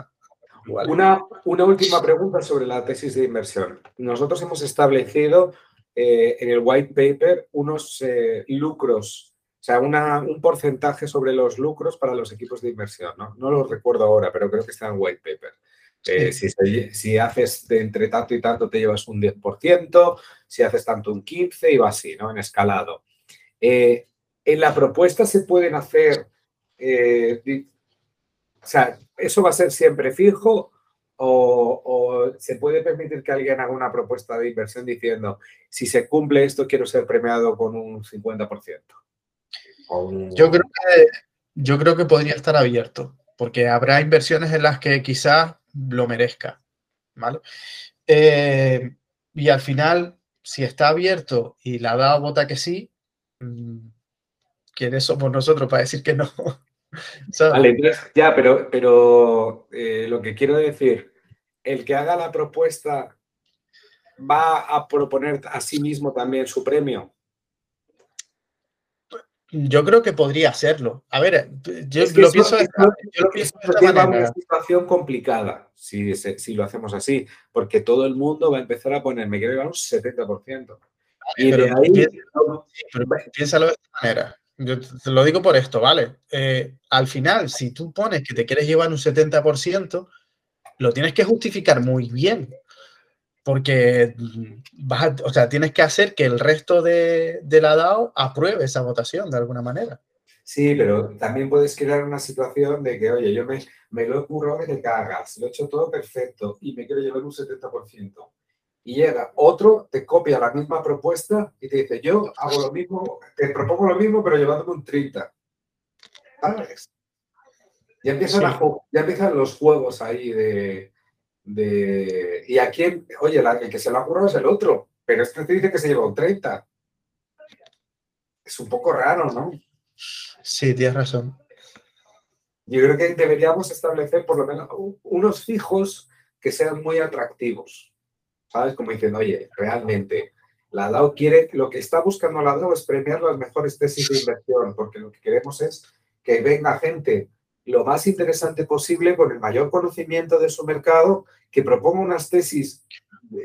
Igual. Una, una, última pregunta sobre la tesis de inversión. Nosotros hemos establecido eh, en el white paper unos eh, lucros, o sea, una, un porcentaje sobre los lucros para los equipos de inversión. No, no lo recuerdo ahora, pero creo que está en white paper. Eh, sí. si, si, haces de entre tanto y tanto te llevas un 10%, si haces tanto un 15% y va así, ¿no? En escalado. En la propuesta se pueden hacer, eh, o sea, ¿eso va a ser siempre fijo o, se puede permitir que alguien haga una propuesta de inversión diciendo, si se cumple esto, quiero ser premiado con un 50%? Un... Yo, creo que, yo creo que podría estar abierto, porque habrá inversiones en las que quizás lo merezca, ¿vale? Eh, y al final, si está abierto y la da vota que sí, mm, quiénes somos nosotros para decir que no. Vale, entonces, ya, pero, pero eh, lo que quiero decir, el que haga la propuesta va a proponer a sí mismo también su premio. Yo creo que podría hacerlo. A ver, yo lo pienso, de, una situación complicada si, si, lo hacemos así, porque todo el mundo va a empezar a poner, me quiero llevar un 70%. Y de ahí... piénsalo de esta manera. Yo te lo digo por esto, ¿vale? Eh, al final, si tú pones que te quieres llevar un 70%, lo tienes que justificar muy bien porque vas o sea, tienes que hacer que el resto de, la DAO apruebe esa votación de alguna manera. Sí, pero también puedes crear una situación de que, oye, yo me, lo ocurro que te cagas, lo he hecho todo perfecto y me quiero llevar un 70%. Y llega otro, te copia la misma propuesta y te dice, yo hago lo mismo, te propongo lo mismo, pero llevándome un 30. ¿Sabes? Ya empiezan, ya empiezan los juegos ahí de, de... Y aquí, oye, el que se lo ha currado es el otro, pero este te dice que se lleva un 30. Es un poco raro, ¿no? Sí, tienes razón. Yo creo que deberíamos establecer por lo menos unos fijos que sean muy atractivos. ¿Sabes? Como diciendo, oye, realmente la DAO quiere, lo que está buscando la DAO es premiar las mejores tesis de inversión, porque lo que queremos es que venga gente lo más interesante posible con el mayor conocimiento de su mercado, que proponga unas tesis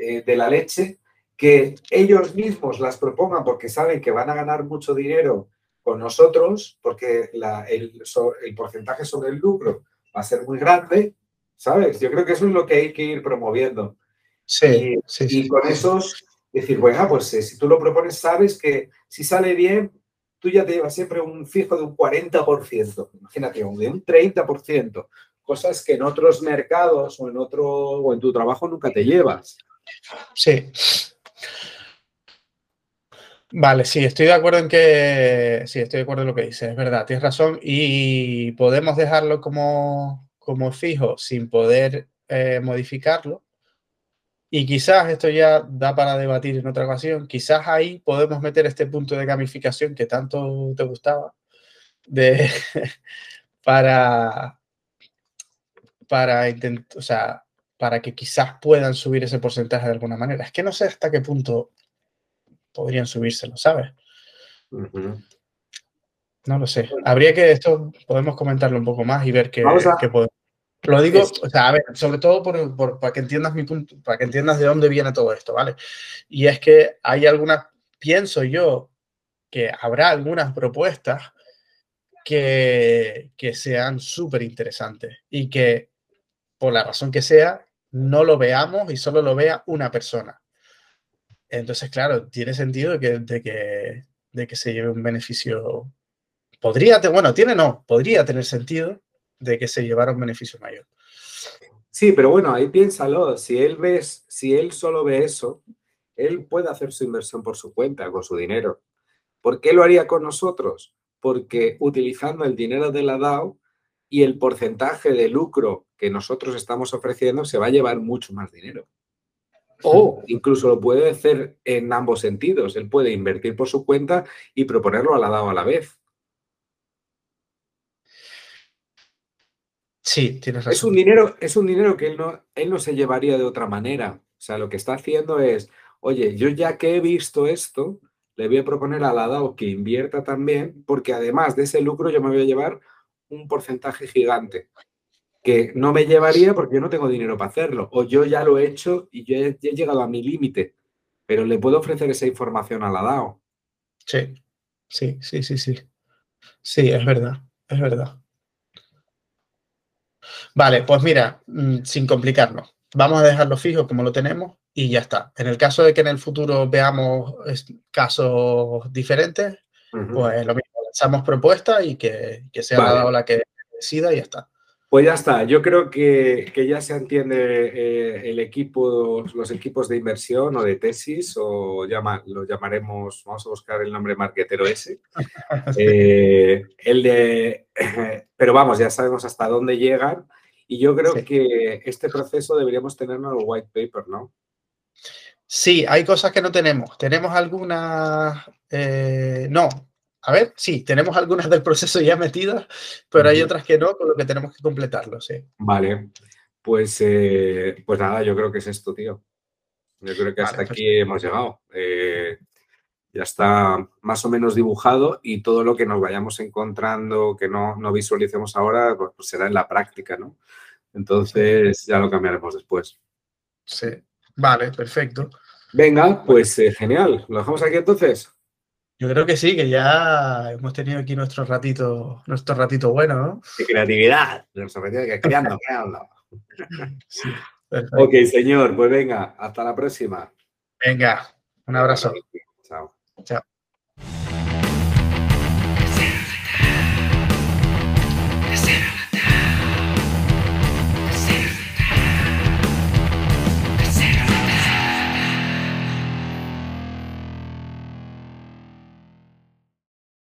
eh, de, la leche, que ellos mismos las propongan porque saben que van a ganar mucho dinero con nosotros, porque el, porcentaje sobre el lucro va a ser muy grande, ¿sabes? Yo creo que eso es lo que hay que ir promoviendo. Sí, y, sí, y con esos, decir, bueno, pues eh, si tú lo propones, sabes que si sale bien, tú ya te llevas siempre un fijo de un 40%, imagínate, de un 30%, cosas que en otros mercados o en otro o en tu trabajo nunca te llevas. Sí. Vale, sí, estoy de acuerdo en que sí, estoy de acuerdo en lo que dices, es verdad, tienes razón y podemos dejarlo como, como fijo sin poder eh, modificarlo y quizás esto ya da para debatir en otra ocasión. Quizás ahí podemos meter este punto de gamificación que tanto te gustaba de, <laughs> para, para, o sea, para que quizás puedan subir ese porcentaje de alguna manera. Es que no sé hasta qué punto podrían subírselo, ¿sabes? No lo sé. Habría que esto, podemos comentarlo un poco más y ver qué, qué podemos. Lo digo, o sea, a ver, sobre todo por, para que entiendas mi punto, para que entiendas de dónde viene todo esto, ¿vale? Y es que hay algunas, pienso yo, que habrá algunas propuestas que, que sean súper interesantes y que, por la razón que sea, no lo veamos y solo lo vea una persona. Entonces, claro, tiene sentido que, de que, de que se lleve un beneficio. Podría, bueno, tiene no, podría tener sentido de que se llevara un beneficio mayor. Sí, pero bueno, ahí piénsalo, si él ves, si él solo ve eso, él puede hacer su inversión por su cuenta, con su dinero. ¿Por qué lo haría con nosotros? Porque utilizando el dinero de la DAO y el porcentaje de lucro que nosotros estamos ofreciendo, se va a llevar mucho más dinero. O incluso lo puede hacer en ambos sentidos. Él puede invertir por su cuenta y proponerlo a la DAO a la vez. Sí, tienes razón. Es un dinero, es un dinero que él no, él no se llevaría de otra manera. O sea, lo que está haciendo es, oye, yo ya que he visto esto, le voy a proponer a la DAO que invierta también, porque además de ese lucro yo me voy a llevar un porcentaje gigante que no me llevaría porque yo no tengo dinero para hacerlo. O yo ya lo he hecho y yo he, he llegado a mi límite, pero le puedo ofrecer esa información a la DAO. Sí, sí, sí, sí, sí. Sí, es verdad, es verdad. Vale, pues mira, mm, sin complicarnos, vamos a dejarlo fijo como lo tenemos y ya está. En el caso de que en el futuro veamos casos diferentes, pues lo mismo, lanzamos propuestas y que, sea la la que decida y ya está. Pues ya está, yo creo que, ya se entiende eh, el equipo, los equipos de inversión o de tesis, o llama, lo llamaremos, vamos a buscar el nombre marquetero ese. <laughs> Eh, el de, <laughs> pero vamos, ya sabemos hasta dónde llegan y yo creo que este proceso deberíamos tenerlo en el white paper, ¿no? Sí, hay cosas que no tenemos. Tenemos algunas, eh, no, a ver, sí, tenemos algunas del proceso ya metidas, pero hay otras que no, con lo que tenemos que completarlo, sí. Vale. Pues, eh, pues nada, yo creo que es esto, tío. Yo creo que hasta aquí hemos llegado. Eh, ya está más o menos dibujado y todo lo que nos vayamos encontrando, que no, no visualicemos ahora, pues, pues será en la práctica, ¿no? Entonces ya lo cambiaremos después. Sí, vale, perfecto. Venga, pues eh, genial. ¿Lo dejamos aquí entonces? Yo creo que sí, que ya hemos tenido aquí nuestro ratito, nuestro ratito bueno, ¿no? De creatividad, nuestro ratito que creando, creando. Sí, ok, señor, pues venga, hasta la próxima. Venga, un abrazo. Yeah.